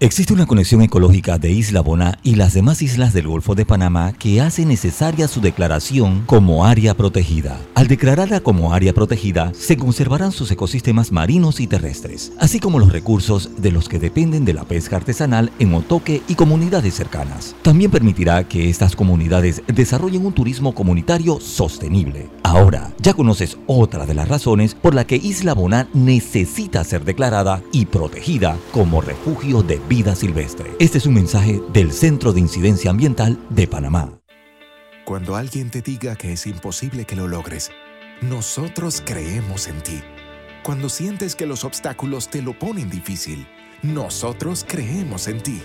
C: Existe una conexión ecológica de Isla Bona y las demás islas del Golfo de Panamá que hace necesaria su declaración como área protegida. Al declararla como área protegida, se conservarán sus ecosistemas marinos y terrestres, así como los recursos de los que dependen de la pesca artesanal en Otoque y comunidades cercanas. También permitirá que estas comunidades desarrollen un turismo comunitario sostenible. Ahora, ya conoces otra de las razones por la que Isla Bona necesita ser declarada y protegida como refugio de vida silvestre. Este es un mensaje del Centro de Incidencia Ambiental de Panamá.
H: Cuando alguien te diga que es imposible que lo logres, nosotros creemos en ti. Cuando sientes que los obstáculos te lo ponen difícil, nosotros creemos en ti.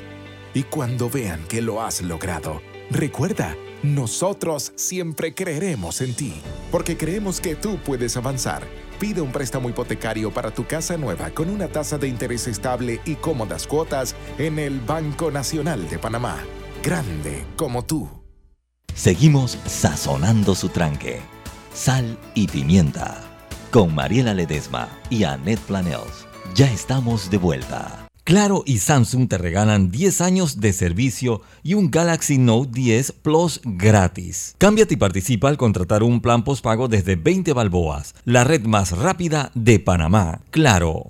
H: Y cuando vean que lo has logrado, recuerda, nosotros siempre creeremos en ti, porque creemos que tú puedes avanzar. Pide un préstamo hipotecario para tu casa nueva con una tasa de interés estable y cómodas cuotas en el Banco Nacional de Panamá. Grande como tú.
C: Seguimos sazonando su tranque. Sal y pimienta. Con Mariela Ledesma y Annette Planels. Ya estamos de vuelta. Claro y Samsung te regalan 10 años de servicio y un Galaxy Note 10 Plus gratis. Cámbiate y participa al contratar un plan postpago desde 20 balboas, la red más rápida de Panamá. Claro.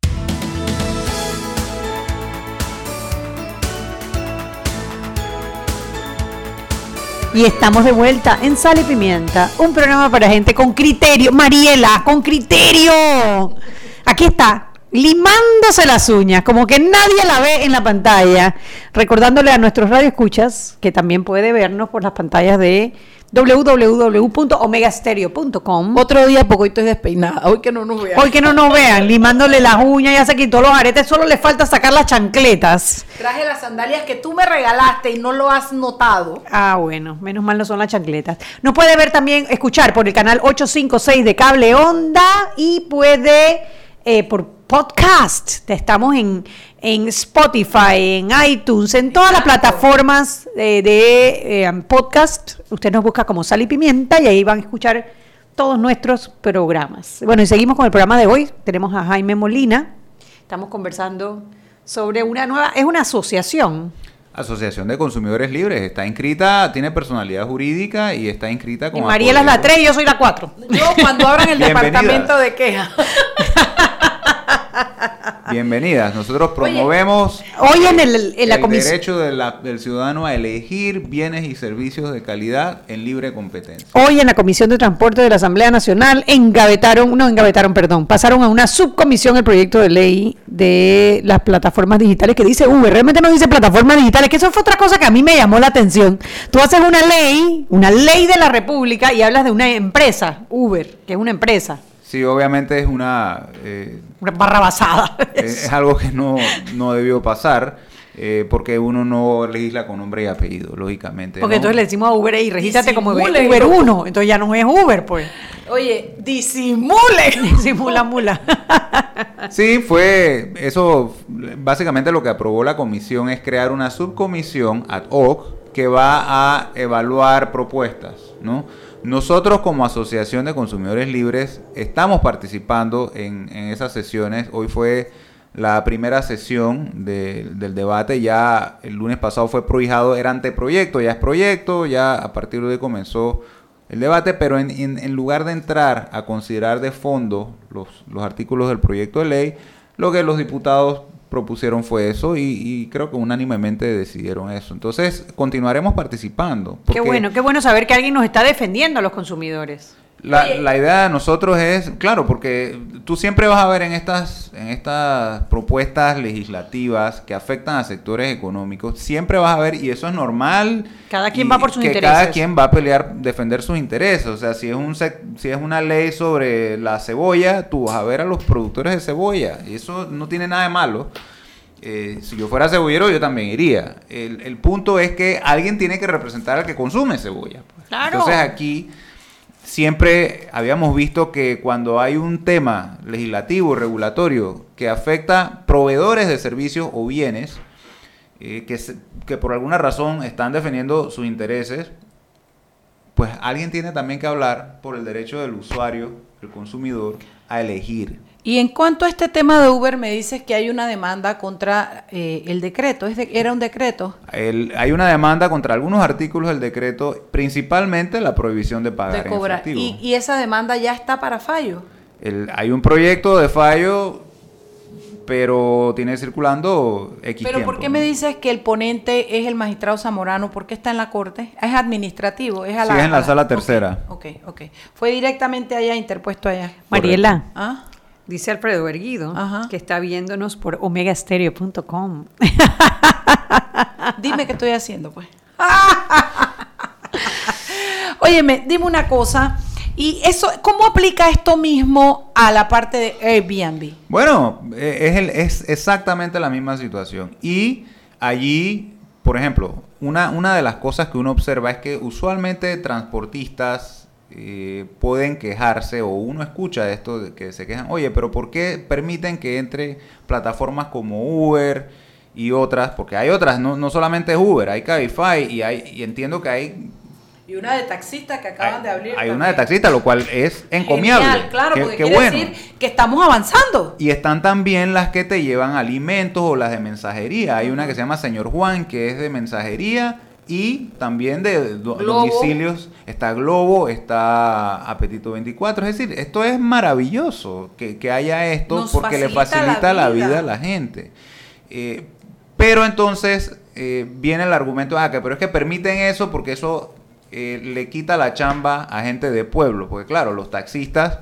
B: Y estamos de vuelta en Sal y Pimienta, un programa para gente con criterio. Mariela, con criterio. Aquí está, limándose las uñas, como que nadie la ve en la pantalla. Recordándole a nuestros radioescuchas que también puede vernos por las pantallas de www.omegastereo.com.
A: Otro día porque hoy estoy despeinada, hoy que no nos vean.
B: Hoy que no nos vean, limándole las uñas, ya se quitó los aretes, solo le falta sacar las chancletas.
A: Traje las sandalias que tú me regalaste y no lo has notado.
B: Ah, bueno, menos mal no son las chancletas. Nos puede ver también, escuchar por el canal 856 de Cable Onda y puede eh, por podcast. Estamos en, en Spotify, en iTunes, en todas las plataformas eh, de eh, podcast. Usted nos busca como Sal y Pimienta y ahí van a escuchar todos nuestros programas. Bueno, y seguimos con el programa de hoy. Tenemos a Jaime Molina. Estamos conversando sobre una nueva, es una asociación.
F: Asociación de Consumidores Libres. Está inscrita, tiene personalidad jurídica y está inscrita con.
B: Y Mariela es la 3 y yo soy la 4.
A: Yo, cuando abran el departamento de quejas. [LAUGHS]
F: Bienvenidas. Nosotros promovemos
B: hoy en, el, en la
F: el derecho de la- del ciudadano a elegir bienes y servicios de calidad en libre competencia.
B: Hoy en la Comisión de Transporte de la Asamblea Nacional engavetaron, no engavetaron, perdón, pasaron a una subcomisión el proyecto de ley de las plataformas digitales que dice Uber. Realmente no dice plataformas digitales, que eso fue otra cosa que a mí me llamó la atención. Tú haces una ley, una ley de la República y hablas de una empresa, Uber, que es una empresa.
F: Sí, obviamente es una... eh,
B: Una barra basada.
F: es es algo que no, no debió pasar eh, porque uno no legisla con nombre y apellido, lógicamente.
B: Porque
F: ¿no?
B: entonces le decimos a Uber, y regístrate como Uber
A: loco.
B: 1, entonces ya no es Uber, pues.
A: Oye, disimule. [LAUGHS]
B: Disimula mula. [LAUGHS]
F: Sí, fue eso. Básicamente lo que aprobó la comisión es crear una subcomisión ad hoc que va a evaluar propuestas, ¿no? Nosotros como Asociación de Consumidores Libres estamos participando en, esas sesiones. Hoy fue la primera sesión de- del debate. Ya el lunes pasado fue prohijado, era anteproyecto, ya es proyecto, ya a partir de hoy comenzó el debate, pero en, lugar de entrar a considerar de fondo los artículos del proyecto de ley, lo que los diputados propusieron fue eso y, y creo que unánimemente decidieron eso. Entonces, continuaremos participando.
B: Qué bueno, qué bueno saber que alguien nos está defendiendo a los consumidores.
F: La, la idea de nosotros es, claro, porque tú siempre vas a ver en estas, en estas propuestas legislativas que afectan a sectores económicos, siempre vas a ver, y eso es normal,
B: Cada quien va por sus
F: que
B: intereses.
F: Cada quien va a pelear, defender sus intereses. O sea, si es un sec- si es una ley sobre la cebolla, tú vas a ver a los productores de cebolla. Y eso no tiene nada de malo. Eh, si yo fuera cebollero, yo también iría. El, el punto es que alguien tiene que representar al que consume cebolla. pues.
B: Claro.
F: Entonces aquí siempre habíamos visto que cuando hay un tema legislativo, regulatorio, que afecta proveedores de servicios o bienes, eh, que, se- que por alguna razón están defendiendo sus intereses, pues alguien tiene también que hablar por el derecho del usuario, el consumidor, a elegir.
A: Y en cuanto a este tema de Uber, me dices que hay una demanda contra eh, el decreto. ¿Es de- ¿Era un decreto?
F: El- hay una demanda contra algunos artículos del decreto, principalmente la prohibición de pagar
A: de
F: en
A: cobrar.
F: efectivo.
A: Y, y esa demanda ya está para fallo.
F: el- hay un proyecto de fallo, pero tiene circulando X
A: Pero
F: tiempo,
A: ¿por qué
F: ¿no?
A: me dices que el ponente es el magistrado Zamorano? ¿Por qué está en la corte? Es administrativo, es a
F: Sí,
A: la,
F: es en la sala tercera.
A: Ok, ok. Fue directamente allá, interpuesto allá.
B: Mariela,
A: ¿Ah?
B: Dice Alfredo Erguido que está viéndonos por omegastereo.com. [LAUGHS]
A: Dime qué estoy haciendo, pues. [LAUGHS] Óyeme, dime una cosa. ¿Y eso, cómo aplica esto mismo a la parte de Airbnb?
F: Bueno, eh, es, el- es exactamente la misma situación. Y allí, por ejemplo, una, una de las cosas que uno observa es que usualmente transportistas eh, pueden quejarse o uno escucha esto de que se quejan, oye, pero ¿por qué permiten que entre plataformas como Uber y otras? Porque hay otras, no, no solamente es Uber, hay Cabify y, hay, y entiendo que hay
A: Y una de taxistas que acaban de abrir.
F: hay una de taxista, lo cual es encomiable.
A: Genial, claro,
F: Qué-
A: porque
F: qué
A: quiere
F: bueno.
A: decir que estamos avanzando.
F: Y están también las que te llevan alimentos o las de mensajería. Hay una que se llama Señor Juan, que es de mensajería y también de do-
A: Globo.
F: domicilios. Está Globo, está Apetito 24. Es decir, esto es maravilloso que, que haya esto
A: Nos
F: porque le
A: facilita la vida,
F: a la gente. Eh, pero entonces eh, viene el argumento, ah, que pero es que permiten eso porque eso eh, le quita la chamba a gente de pueblo. Porque claro, los taxistas,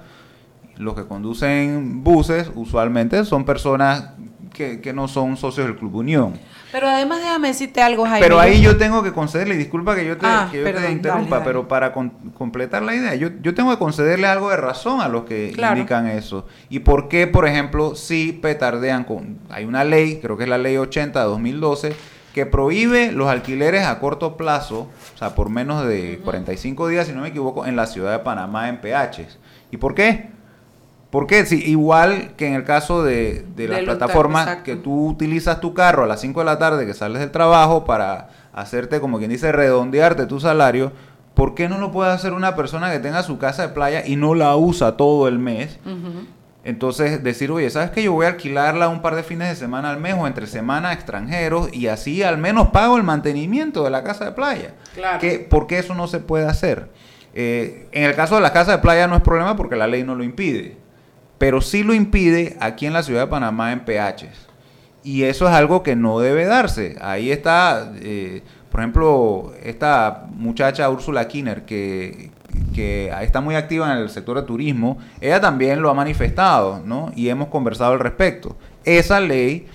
F: los que conducen buses, usualmente son personas que, que no son socios del Club Unión.
A: Pero además déjame decirte algo, Jaime.
F: Pero ahí yo tengo que concederle, y disculpa que yo te,
A: Ah,
F: que yo
A: perdón,
F: te interrumpa,
A: dale, dale.
F: pero para con- completar la idea, yo, yo tengo que concederle algo de razón a los que
A: Claro.
F: indican eso. ¿Y por qué, por ejemplo, si petardean con... Hay una ley, creo que es la ley 80 de 2012, que prohíbe los alquileres a corto plazo, o sea, por menos de 45 días, si no me equivoco, en la ciudad de Panamá en PHs. ¿Y por qué? Porque si igual que en el caso de, de las plataformas que tú utilizas tu carro a las 5 de la tarde que sales del trabajo para hacerte, como quien dice, redondearte tu salario, ¿por qué no lo puede hacer una persona que tenga su casa de playa y no la usa todo el mes? Entonces decir, oye, ¿sabes que Yo voy a alquilarla un par de fines de semana al mes o entre semana a extranjeros y así al menos pago el mantenimiento de la casa de playa.
A: Claro.
F: ¿Qué- ¿Por qué eso no se puede hacer? Eh, en el caso de las casas de playa no es problema porque la ley no lo impide, pero sí lo impide aquí en la ciudad de Panamá en PHs. Y eso es algo que no debe darse. Ahí está, eh, por ejemplo, esta muchacha Úrsula Kinner, que, que está muy activa en el sector de turismo, ella también lo ha manifestado, ¿no? Y hemos conversado al respecto. Esa ley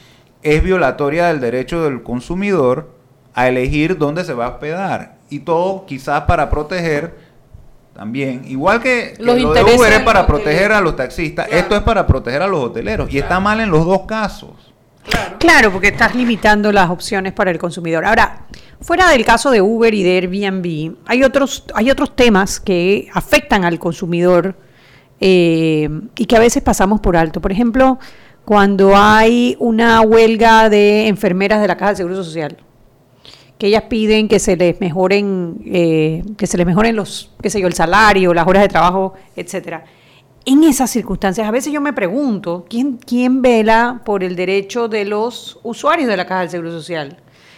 F: es violatoria del derecho del consumidor a elegir dónde se va a hospedar. Y todo quizás para proteger también, igual que, que
A: Los
F: lo de Uber es para proteger a los taxistas, esto es para proteger a los hoteleros. Y está mal en los dos casos.
B: Claro, porque estás limitando las opciones para el consumidor. Ahora, fuera del caso de Uber y de Airbnb, hay otros, hay otros temas que afectan al consumidor eh, y que a veces pasamos por alto. Por ejemplo, cuando hay una huelga de enfermeras de la Caja de Seguro Social, que ellas piden que se les mejoren, eh, que se les mejoren los, qué sé yo, el salario, las horas de trabajo, etcétera. En esas circunstancias, a veces yo me pregunto, ¿quién, ¿quién vela por el derecho de los usuarios de la Caja del Seguro Social?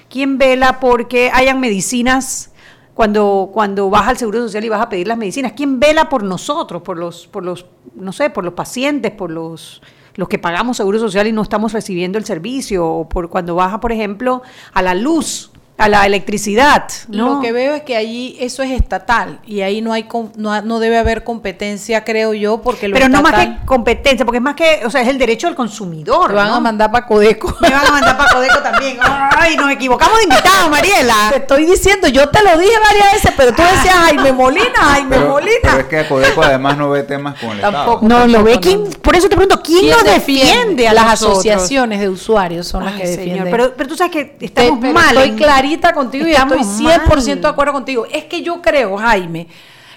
B: ¿Quién vela porque hayan medicinas cuando, cuando vas al Seguro Social y vas a pedir las medicinas? ¿Quién vela por nosotros, por los, por los, no sé, por los pacientes, por los, los que pagamos Seguro Social y no estamos recibiendo el servicio? O por cuando vas, por ejemplo, a la luz, a la electricidad, ¿no?
A: Lo que veo es que allí eso es estatal y ahí no hay no, no debe haber competencia, creo yo, porque lo
B: Pero no más
A: estatal-
B: que competencia, porque es más que, o sea, es el derecho del consumidor.
A: Te van
B: ¿no?
A: a mandar para Codeco.
B: Me van a mandar para Codeco también. [LAUGHS] Ay, nos equivocamos de invitado, Mariela.
A: Te estoy diciendo, yo te lo dije varias veces, pero tú decías Jaime Molina, Jaime
F: Pero,
A: Molina.
F: pero es que Codeco además no ve temas con el
A: Tampoco.
F: Estado.
B: No, lo ve quién, por eso te pregunto, ¿quién, nos defiende a
A: las
B: nosotros?
A: asociaciones de usuarios son las
B: Ay,
A: que
B: señor,
A: defienden.
B: pero, pero tú sabes que estamos
A: Pero
B: mal.
A: Estoy
B: en-
A: clarita contigo y estoy 100%
B: mal.
A: de acuerdo contigo. Es que yo creo, Jaime,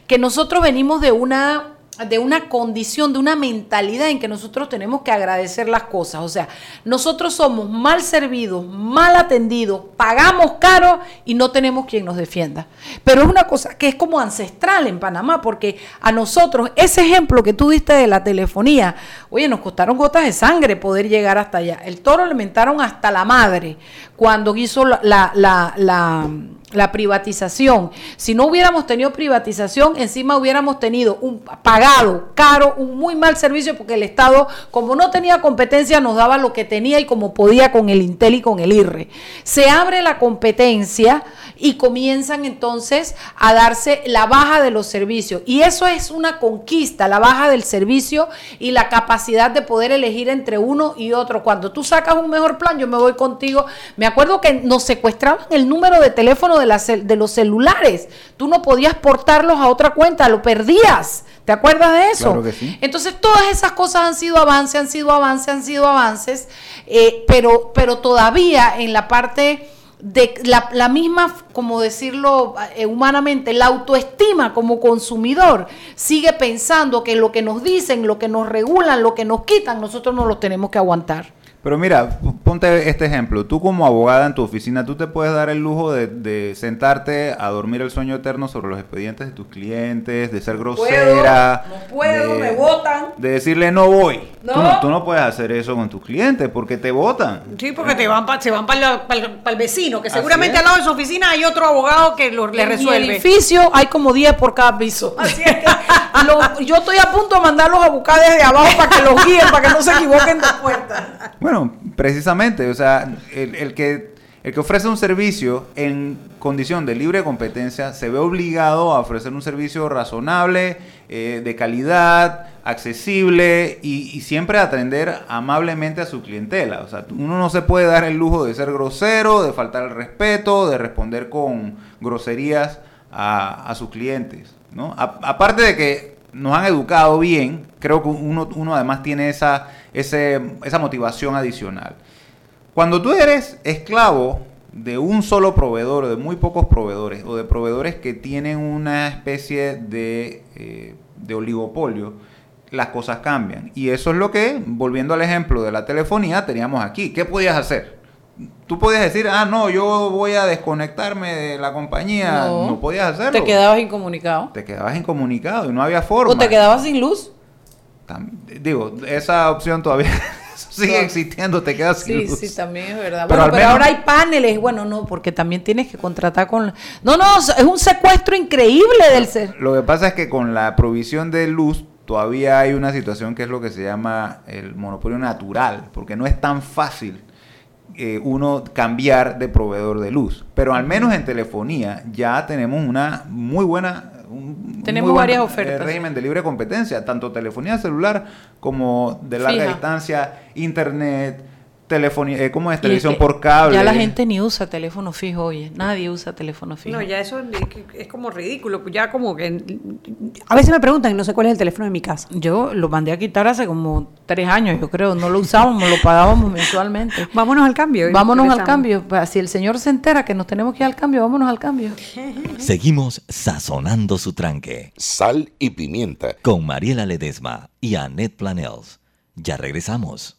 A: que nosotros venimos de una de una condición, de una mentalidad en que nosotros tenemos que agradecer las cosas. O sea, nosotros somos mal servidos, mal atendidos, pagamos caro y no tenemos quien nos defienda. Pero es una cosa que es como ancestral en Panamá, porque a nosotros, ese ejemplo que tú diste de la telefonía, oye, nos costaron gotas de sangre poder llegar hasta allá. El toro le mentaron hasta la madre cuando hizo la, la, la, la, la privatización. Si no hubiéramos tenido privatización, encima hubiéramos tenido un pagado caro, un muy mal servicio, porque el Estado, como no tenía competencia, nos daba lo que tenía y como podía con el Intel y con el IRRE. Se abre la competencia y comienzan entonces a darse la baja de los servicios. Y eso es una conquista, la baja del servicio y la capacidad de poder elegir entre uno y otro. Cuando tú sacas un mejor plan, yo me voy contigo. Me acuerdo que nos secuestraban el número de teléfono de, la de los celulares. Tú no podías portarlos a otra cuenta, lo perdías. ¿Te acuerdas de eso?
F: Claro que sí.
A: Entonces todas esas cosas han sido avances, han sido avances, han sido avances, eh, pero, pero todavía en la parte de la, la, misma, como decirlo eh, humanamente, la autoestima como consumidor sigue pensando que lo que nos dicen, lo que nos regulan, lo que nos quitan, nosotros no lo tenemos que aguantar.
F: Pero mira, ponte este ejemplo. Tú como abogada en tu oficina, tú te puedes dar el lujo de, sentarte a dormir el sueño eterno sobre los expedientes de tus clientes, de ser grosera.
A: no puedo, me votan.
F: De decirle no voy. ¿No? Tú, no, puedes hacer eso con tus clientes porque te votan.
B: Sí, porque te van se van para el vecino, que seguramente al lado de su oficina hay otro abogado que lo, le resuelve.
A: En el edificio hay como 10 por cada piso. Así es que [LAUGHS] yo estoy a punto de mandarlos a buscar desde abajo para que los guíen, para que no se equivoquen de puerta.
F: Bueno, precisamente, o sea, el, que, el que ofrece un servicio en condición de libre competencia se ve obligado a ofrecer un servicio razonable, eh, de calidad, accesible y, siempre atender amablemente a su clientela. O sea, uno no se puede dar el lujo de ser grosero, de faltar el respeto, de responder con groserías a, sus clientes. ¿no? aparte de que nos han educado bien, creo que uno, uno además tiene esa esa motivación adicional. Cuando tú eres esclavo de un solo proveedor, de muy pocos proveedores, o de proveedores que tienen una especie de, eh, de oligopolio, las cosas cambian. Y eso es lo que, volviendo al ejemplo de la telefonía, teníamos aquí. ¿Qué podías hacer? Tú podías decir, ah, no, yo voy a desconectarme de la compañía. No, podías hacerlo.
A: Te quedabas incomunicado.
F: Te quedabas incomunicado y no había forma.
A: O te quedabas sin luz
F: digo, esa opción todavía [LAUGHS] sigue existiendo, te quedas
A: sin Sí, sí, también es verdad. Pero, bueno, pero ahora hay paneles, bueno, no, porque también tienes que contratar con... No, no, es un secuestro increíble del ser.
F: Lo que pasa es que con la provisión de luz todavía hay una situación que es lo que se llama el monopolio natural, porque no es tan fácil eh, uno cambiar de proveedor de luz. Pero al menos en telefonía ya tenemos una muy buena
A: tenemos varias ofertas.
F: régimen de libre competencia, tanto telefonía celular como de larga distancia, internet, telefonía, eh, ¿cómo es? Televisión por cable.
A: Ya la gente ni usa teléfono fijo, oye, nadie usa teléfono fijo.
B: No, ya eso es, como ridículo, ya como que... A veces me preguntan, no sé cuál es el teléfono de mi casa.
A: Yo lo mandé a quitar hace como tres años, yo creo, no lo usábamos, lo pagábamos mensualmente. [LAUGHS]
B: Vámonos al cambio.
A: Vámonos al cambio. Si el señor se entera que nos tenemos que ir al cambio, vámonos al cambio. [LAUGHS]
C: Seguimos sazonando su tranque.
E: Sal y pimienta.
C: Con Mariela Ledesma y Annette Planels. Ya regresamos.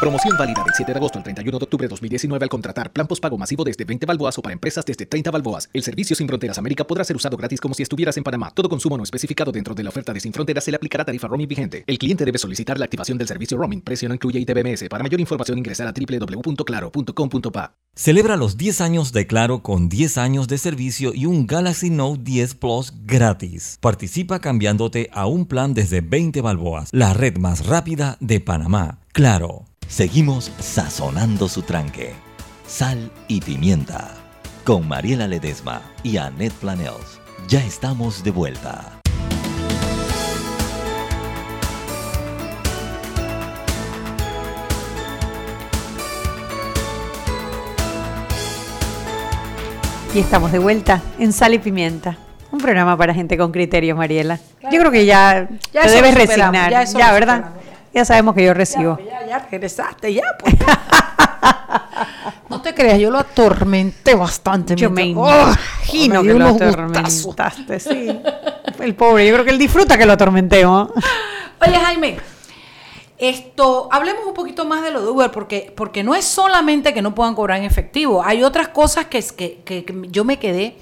I: Promoción válida del 7 de agosto al 31 de octubre de 2019 al contratar plan postpago masivo desde 20 balboas o para empresas desde 30 balboas. El servicio Sin Fronteras América podrá ser usado gratis como si estuvieras en Panamá. Todo consumo no especificado dentro de la oferta de Sin Fronteras se le aplicará tarifa roaming vigente. El cliente debe solicitar la activación del servicio roaming. Precio no incluye ITBMS. Para mayor información ingresar a www.claro.com.pa.
C: Celebra los 10 años de Claro con 10 años de servicio y un Galaxy Note 10 Plus gratis. Participa cambiándote a un plan desde 20 balboas, la red más rápida de Panamá. Claro. Seguimos sazonando su tranque. Sal y pimienta. Con Mariela Ledesma y Annette Planels. Ya estamos de vuelta.
B: Y estamos de vuelta en Sal y Pimienta. Un programa para gente con criterios, Mariela. Yo creo que ya,
A: Ya
B: te debes resignar.
A: ya
B: Ya, ¿verdad? Ya sabemos que yo recibo.
A: Ya, ya regresaste, ya, pues. [LAUGHS] no te creas, yo lo atormenté bastante.
B: Yo me
A: ¡Oh!
B: imagino
A: me
B: que lo atormentaste, sí. [LAUGHS] El pobre, yo creo que él disfruta que lo atormentemos. [LAUGHS]
A: Oye, Jaime, esto, hablemos un poquito más de lo de Uber, porque, porque no es solamente que no puedan cobrar en efectivo, hay otras cosas que, es- que, que- que yo me quedé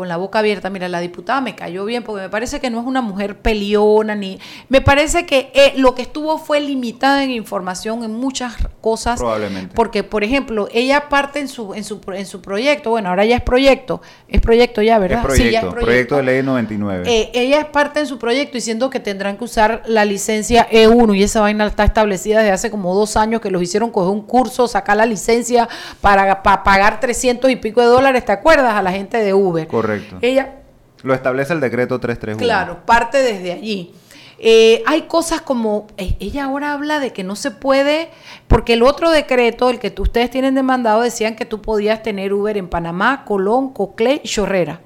A: con la boca abierta. Mira, la diputada me cayó bien porque me parece que no es una mujer peleona, ni. Me parece que eh, lo que estuvo fue limitada en información en muchas cosas.
F: Probablemente.
A: Porque, por ejemplo, ella parte en su, en su, en su proyecto, bueno, ahora ya es proyecto, es proyecto ya, ¿verdad?
F: Es
A: Sí, ya
F: proyecto, proyecto de ley 99.
A: eh, ella es parte en su proyecto diciendo que tendrán que usar la licencia E1 y esa vaina está establecida desde hace como dos años que los hicieron coger un curso, sacar la licencia para, pa- pagar 300 y pico de dólares, ¿te acuerdas? A la gente de Uber.
F: Correcto.
A: Ella,
F: Lo establece el decreto 331.
A: claro, parte desde allí. Eh, hay cosas como, eh, ella ahora habla de que no se puede, porque el otro decreto, el que tú- ustedes tienen demandado, decían que tú podías tener Uber en Panamá, Colón, Coclé y Chorrera.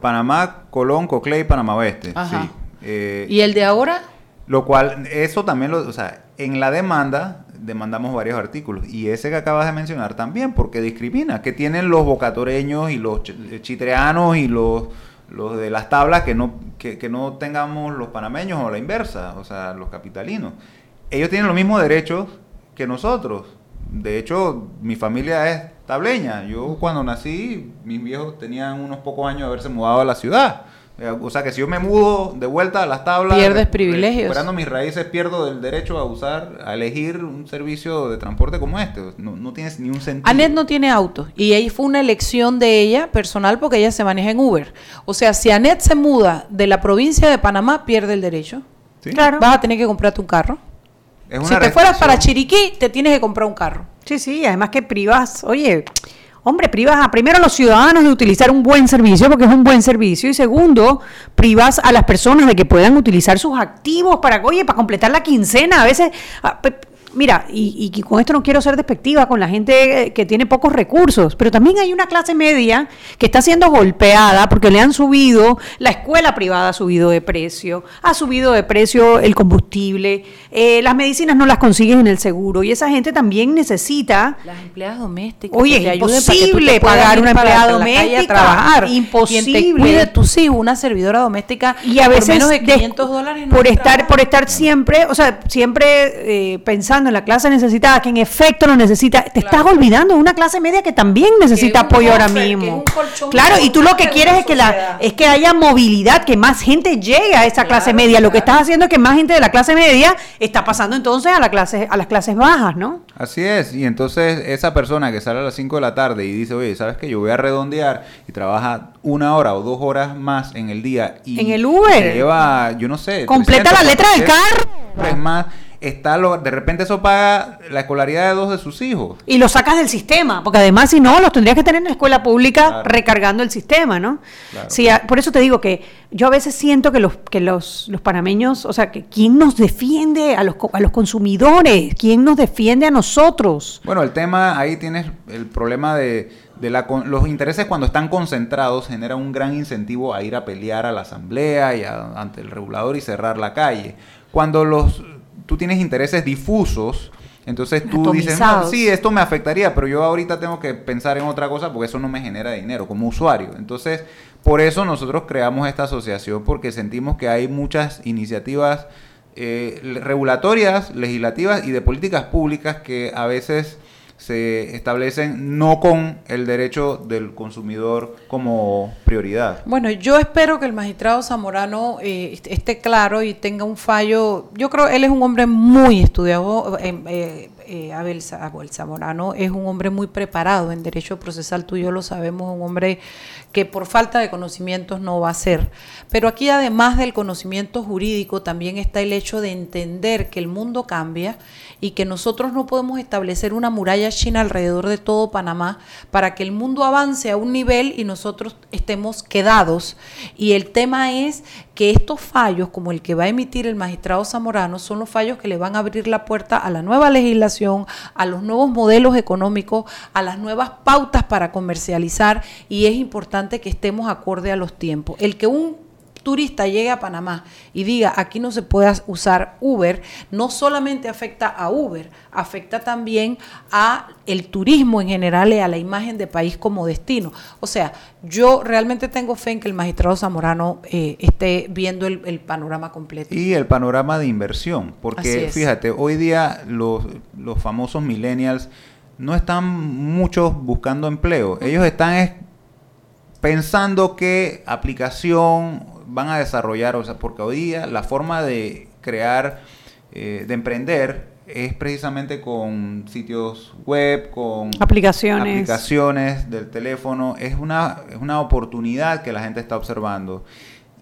F: Panamá, Colón, Coclé y Panamá Oeste. Sí. Eh,
A: ¿Y el de ahora?
F: Lo cual, eso también lo, o sea, en la demanda demandamos varios artículos y ese que acabas de mencionar también, porque discrimina, que tienen los bocatoreños y los eh, chitreanos y los, los de las tablas que no, que, que no tengamos los panameños o la inversa, o sea, los capitalinos. Ellos tienen los mismos derechos que nosotros. De hecho, mi familia es tableña. Yo cuando nací, mis viejos tenían unos pocos años de haberse mudado a la ciudad. Eh, O sea que si yo me mudo de vuelta a las tablas,
A: Pierdes privilegios.
F: recuperando mis raíces, pierdo el derecho a usar, a elegir un servicio de transporte como este. No, no tienes ni un sentido.
A: Anet no tiene auto y ahí fue una elección de ella personal porque ella se maneja en Uber. O sea, si Anet se muda de la provincia de Panamá, pierde el derecho.
B: Claro.
A: Vas a tener que comprarte un carro.
F: Es
A: Si te fueras para Chiriquí, te tienes que comprar un carro.
B: Sí, sí, además que privas, oye, hombre, privas a primero a los ciudadanos de utilizar un buen servicio, porque es un buen servicio, y segundo, privas a las personas de que puedan utilizar sus activos para, oye, para completar la quincena. A veces, ah, mira, y, y con esto no quiero ser despectiva con la gente eh, que tiene pocos recursos, pero también hay una clase media que está siendo golpeada porque le han subido, la escuela privada ha subido de precio, ha subido de precio el combustible, eh, las medicinas no las consigues en el seguro, y esa gente también necesita
A: Las empleadas domésticas.
B: Oye, es imposible pagar una empleada
A: calle a
B: doméstica.
A: trabajar.
B: Imposible.
A: Quien te cuide tus hijos, una servidora doméstica.
B: y a
A: por
B: veces
A: menos de
B: de-
A: 500 dólares. no
B: por
A: es
B: estar por estar siempre o sea siempre eh, pensando en la clase necesitada que en efecto lo necesita. Te estás olvidando de una clase media que también necesita apoyo ahora mismo. claro y tú lo que quieres es que la es que haya movilidad que más gente llegue a esa clase media. Lo que estás haciendo es que más gente de la clase media está pasando entonces a la clase a las clases bajas no
F: Así es, y entonces esa persona que sale a las 5 de la tarde y dice, oye, ¿sabes qué? Yo voy a redondear y trabaja una hora o dos horas más en el día y
B: En el Uber.
F: lleva, yo no sé,
B: Completa la letra del
F: 400 dólares más, está lo, de repente eso paga la escolaridad de dos de sus hijos.
B: y lo sacas del sistema, porque además si no, los tendrías que tener en la escuela pública recargando el sistema, ¿no? Sí, a- por eso te digo que yo a veces siento que los que los, los panameños, o sea, que quién nos defiende a los, a los consumidores, quién nos defiende a nosotros.
F: Bueno, el tema, ahí tienes el problema de, de la, con- los intereses cuando están concentrados genera un gran incentivo a ir a pelear a la asamblea y a- ante el regulador y cerrar la calle. Cuando los tú tienes intereses difusos, entonces tú dices, no, sí, esto me afectaría, pero yo ahorita tengo que pensar en otra cosa porque eso no me genera dinero como usuario. Entonces, por eso nosotros creamos esta asociación, porque sentimos que hay muchas iniciativas eh, regulatorias, legislativas y de políticas públicas que a veces se establecen no con el derecho del consumidor como prioridad.
A: Bueno, yo espero que el magistrado Zamorano eh, est- esté claro y tenga un fallo. Yo creo él es un hombre muy estudiado. eh, eh, eh, Abel, Abel Zamorano es un hombre muy preparado en derecho procesal. Tú y yo lo sabemos, un hombre que por falta de conocimientos no va a ser. Pero aquí, además del conocimiento jurídico, también está el hecho de entender que el mundo cambia y que nosotros no podemos establecer una muralla china alrededor de todo Panamá para que el mundo avance a un nivel y nosotros estemos quedados. Y el tema es que estos fallos, como el que va a emitir el magistrado Zamorano, son los fallos que le van a abrir la puerta a la nueva legislación, a los nuevos modelos económicos, a las nuevas pautas para comercializar y es importante que estemos acorde a los tiempos. El que un turista llegue a Panamá y diga aquí no se puede usar Uber, no solamente afecta a Uber, afecta también a el turismo en general y a la imagen de país como destino. O sea, yo realmente tengo fe en que el magistrado Zamorano eh, esté viendo el, el panorama completo.
F: Y el panorama de inversión, porque fíjate, hoy día los, los famosos millennials no están muchos buscando empleo, ellos están es- pensando qué aplicación van a desarrollar, o sea, porque hoy día la forma de crear, eh, de emprender, es precisamente con sitios web, con
B: Aplicaciones.
F: aplicaciones del teléfono. Es una, es una oportunidad que la gente está observando.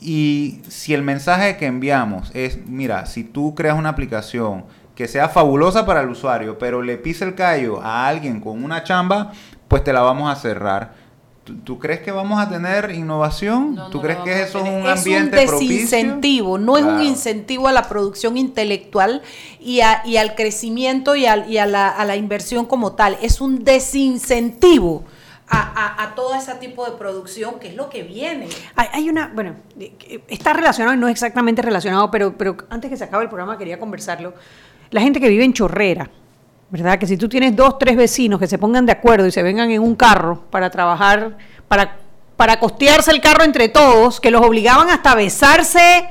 F: Y si el mensaje que enviamos es, mira, si tú creas una aplicación que sea fabulosa para el usuario, pero le pisa el callo a alguien con una chamba, pues te la vamos a cerrar. ¿Tú, tú crees que vamos a tener innovación? ¿Tú crees que eso es un
A: es
F: ambiente
A: un
F: propicio?
A: desincentivo, no es un incentivo a la producción intelectual y, a- y al crecimiento y, al- y a, la, a la inversión como tal, es un desincentivo a, a- a todo ese tipo de producción que es lo que viene.
B: Hay, hay una, bueno, está relacionado y no exactamente relacionado, pero, pero antes que se acabe el programa quería conversarlo. La gente que vive en Chorrera, ¿verdad? Que si tú tienes dos, tres vecinos que se pongan de acuerdo y se vengan en un carro para trabajar, para, para costearse el carro entre todos, que los obligaban hasta a besarse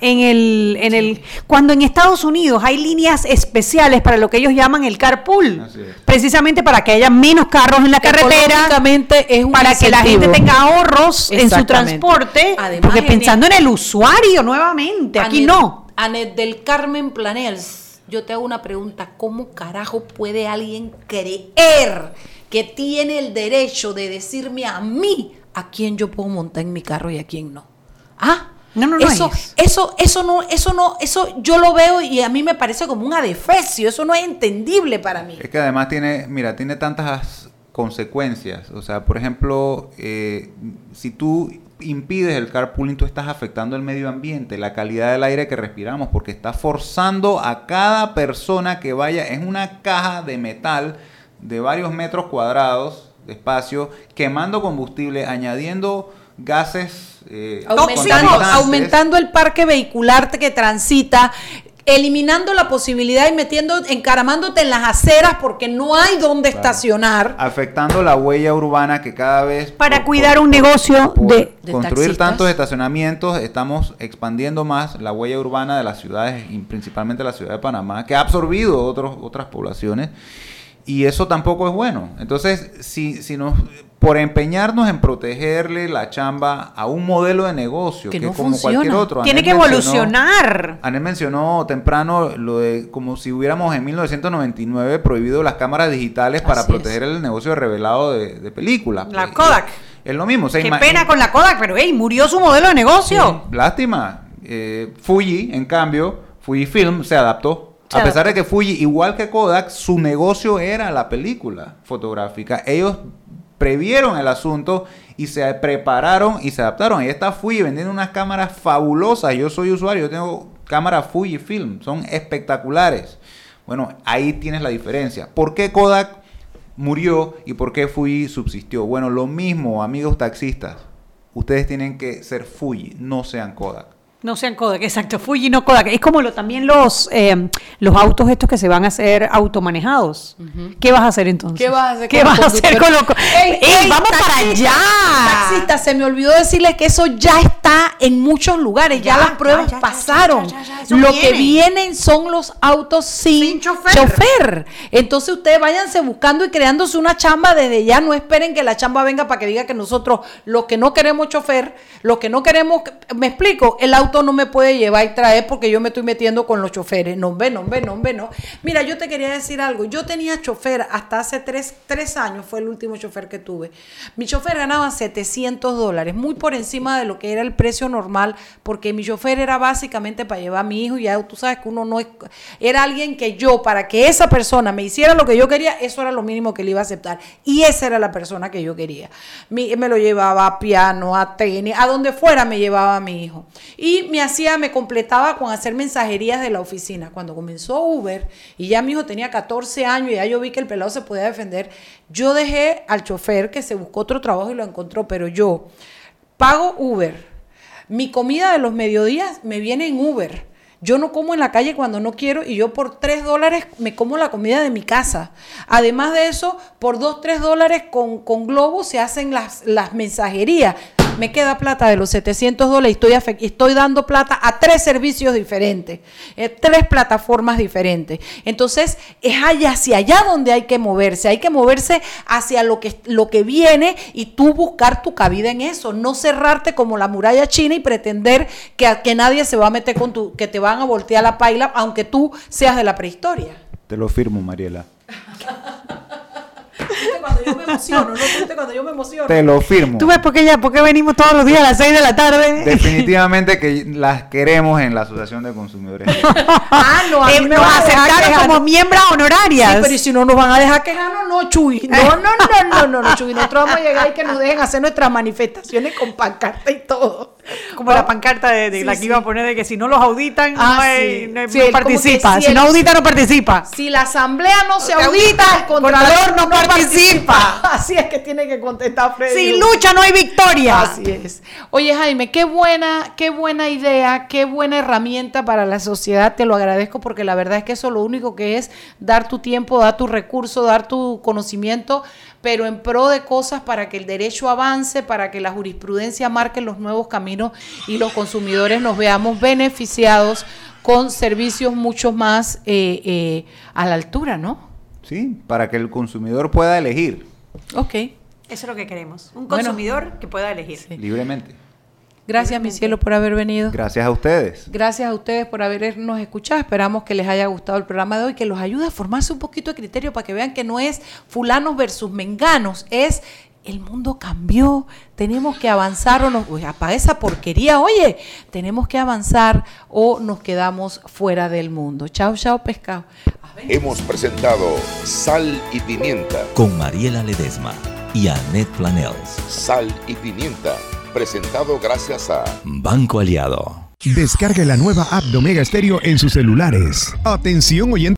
B: en el, en el... Cuando en Estados Unidos hay líneas especiales para lo que ellos llaman el carpool, precisamente para que haya menos carros en la carretera,
A: Económicamente es un
B: para que la gente tenga ahorros en su transporte,
A: Además,
B: porque pensando en el usuario nuevamente, aquí no.
A: Anet del Carmen Planels, yo te hago una pregunta, ¿cómo carajo puede alguien creer que tiene el derecho de decirme a mí a quién yo puedo montar en mi carro y a quién no? ¿Ah?
B: No, no, no
A: eso,
B: es.
A: eso, eso no, eso no, eso yo lo veo y a mí me parece como un adefesio, eso no es entendible para mí.
F: Es que además tiene, mira, tiene tantas consecuencias. O sea, por ejemplo, eh, si tú impides el carpooling, tú estás afectando el medio ambiente, la calidad del aire que respiramos, porque estás forzando a cada persona que vaya en una caja de metal de varios metros cuadrados de espacio, quemando combustible, añadiendo gases eh,
A: aumentando el parque vehicular que transita, eliminando la posibilidad y metiendo, encaramándote en las aceras porque no hay donde estacionar.
F: afectando la huella urbana que cada vez
B: Para cuidar un negocio de,
A: de
F: construir
A: taxistas.
F: tantos estacionamientos, estamos expandiendo más la huella urbana de las ciudades, y principalmente la ciudad de Panamá, que ha absorbido otros, otras poblaciones, y eso tampoco es bueno. Entonces, si, si nos, por empeñarnos en protegerle la chamba a un modelo de negocio
B: Que
F: que,
B: no
F: como
B: funciona.
F: cualquier otro,
B: Tiene
F: Anel
B: que evolucionar.
F: Anel mencionó temprano lo de como si hubiéramos en 1999 prohibido las cámaras digitales para
B: Así es.
F: proteger el negocio revelado de, de películas.
B: La
F: Eh,
B: Kodak.
F: Es lo mismo. o sea,
B: Qué pena con la Kodak, pero hey, murió su modelo de negocio.
F: Lástima. Eh, Fuji, en cambio, Fujifilm se adaptó. A pesar de que Fuji, igual que Kodak, su negocio era la película fotográfica. Ellos previeron el asunto y se prepararon y se adaptaron. Ahí está Fuji vendiendo unas cámaras fabulosas. Yo soy usuario, yo tengo cámaras Fujifilm, son espectaculares. Bueno, ahí tienes la diferencia. ¿Por qué Kodak murió y por qué Fuji subsistió? Bueno, lo mismo, amigos taxistas. Ustedes tienen que ser Fuji, no sean Kodak.
B: No sean Kodak, exacto. Fuji no Kodak. Es como lo, también los, eh, los autos estos que se van a hacer automanejados. ¿Qué vas a hacer entonces?
A: ¿Qué vas a hacer
B: ¿Qué
A: con
B: vas
A: los
B: a hacer con los...
A: Ey,
B: ¡Ey, vamos para allá!
A: Taxista, se me olvidó decirles que eso ya está en muchos lugares, ya,
B: Ya,
A: las pruebas
B: ya, ya,
A: pasaron. Lo
B: viene.
A: que vienen son los autos sin, chofer. Entonces ustedes váyanse buscando y creándose una chamba desde ya, no esperen que la chamba venga para que diga que nosotros, los que no queremos chofer, los que no queremos, me explico, el auto no me puede llevar y traer porque yo me estoy metiendo con los choferes. No, ve, no, ve, no, ve, no. Mira, yo te quería decir algo. Yo tenía chofer hasta hace tres, tres años, fue el último chofer que tuve. Mi chofer ganaba 700 dólares, muy por encima de lo que era el precio normal, porque mi chofer era básicamente para llevar a mi hijo. Y ya tú sabes que uno no es. Era alguien que yo, para que esa persona me hiciera lo que yo quería, eso era lo mínimo que le iba a aceptar. Y esa era la persona que yo quería. Me lo llevaba a piano, a tenis, a donde fuera me llevaba a mi hijo. Y me hacía, me completaba con hacer mensajerías de la oficina. Cuando comenzó Uber y ya mi hijo tenía 14 años y ya yo vi que el pelado se podía defender, yo dejé al chofer que se buscó otro trabajo y lo encontró, pero yo pago Uber. Mi comida de los mediodías me viene en Uber. Yo no como en la calle cuando no quiero y yo por 3 dólares me como la comida de mi casa. Además de eso, por 2, 3 dólares con, con Globo se hacen las, las mensajerías. Me queda plata de los 700 dólares y estoy, dando plata a tres servicios diferentes, eh, tres plataformas diferentes. Entonces, es allá, hacia allá donde hay que moverse. Hay que moverse hacia lo que, lo que viene y tú buscar tu cabida en eso. No cerrarte como la muralla china y pretender que, que nadie se va a meter con tu, que te van a voltear la paila, aunque tú seas de la prehistoria.
F: Te lo firmo, Mariela.
A: ¿Viste cuando yo me emociono? ¿No viste cuando yo me emociono?
F: Te lo firmo.
B: ¿Tú ves por qué ya? ¿Por qué venimos todos los días a las 6 de la tarde?
F: Definitivamente que las queremos en la Asociación de Consumidores. [LAUGHS]
A: Ah, no, a
B: Eh,
A: mí me
B: nos
A: van a
B: aceptaron como miembros honorarias.
A: Sí, pero ¿y si no nos van a dejar quejarnos, no, Chuy. No, no, no, no, no, no, Chuy. Nosotros vamos a llegar y que nos dejen hacer nuestras manifestaciones con pancarta y todo.
B: Como la pancarta de, de
A: Sí,
B: la que
A: sí.
B: iba a poner de que si no los auditan,
A: Ah,
B: no, hay-
A: sí.
B: no hay-
A: Sí,
B: no
A: que
B: participa.
A: si
B: Si, no audita, no participa.
A: Si la asamblea no se audita, el no
B: no
A: participa. [LAUGHS] Así es que tiene que contestar Freddy.
B: Sin lucha no hay victoria.
A: Así es. Oye, Jaime, qué buena, qué buena idea, qué buena herramienta para la sociedad. Te lo agradezco porque la verdad es que eso lo único que es dar tu tiempo, dar tu recurso, dar tu conocimiento, pero en pro de cosas para que el derecho avance, para que la jurisprudencia marque los nuevos caminos y los consumidores nos veamos beneficiados con servicios mucho más eh, eh, a la altura, ¿no?
F: Sí, para que el consumidor pueda elegir
A: Ok.
B: Eso es lo que queremos. Un
A: Bueno.
B: consumidor que pueda elegir.
F: libremente.
A: Gracias, mi cielo, por haber venido.
F: Gracias a ustedes.
A: Gracias a ustedes por habernos escuchado. Esperamos que les haya gustado el programa de hoy, que los ayude a formarse un poquito de criterio para que vean que no es fulanos versus menganos, es el mundo cambió, tenemos que avanzar o nos oye, apaga esa porquería, oye, tenemos que avanzar o nos quedamos fuera del mundo. Chao, chao, pescado.
E: Hemos presentado Sal y Pimienta.
C: Con Mariela Ledesma y Annette Planels.
E: Sal y Pimienta. Presentado gracias a
C: Banco Aliado.
J: Descargue la nueva app de Omega Stereo en sus celulares. Atención oyente.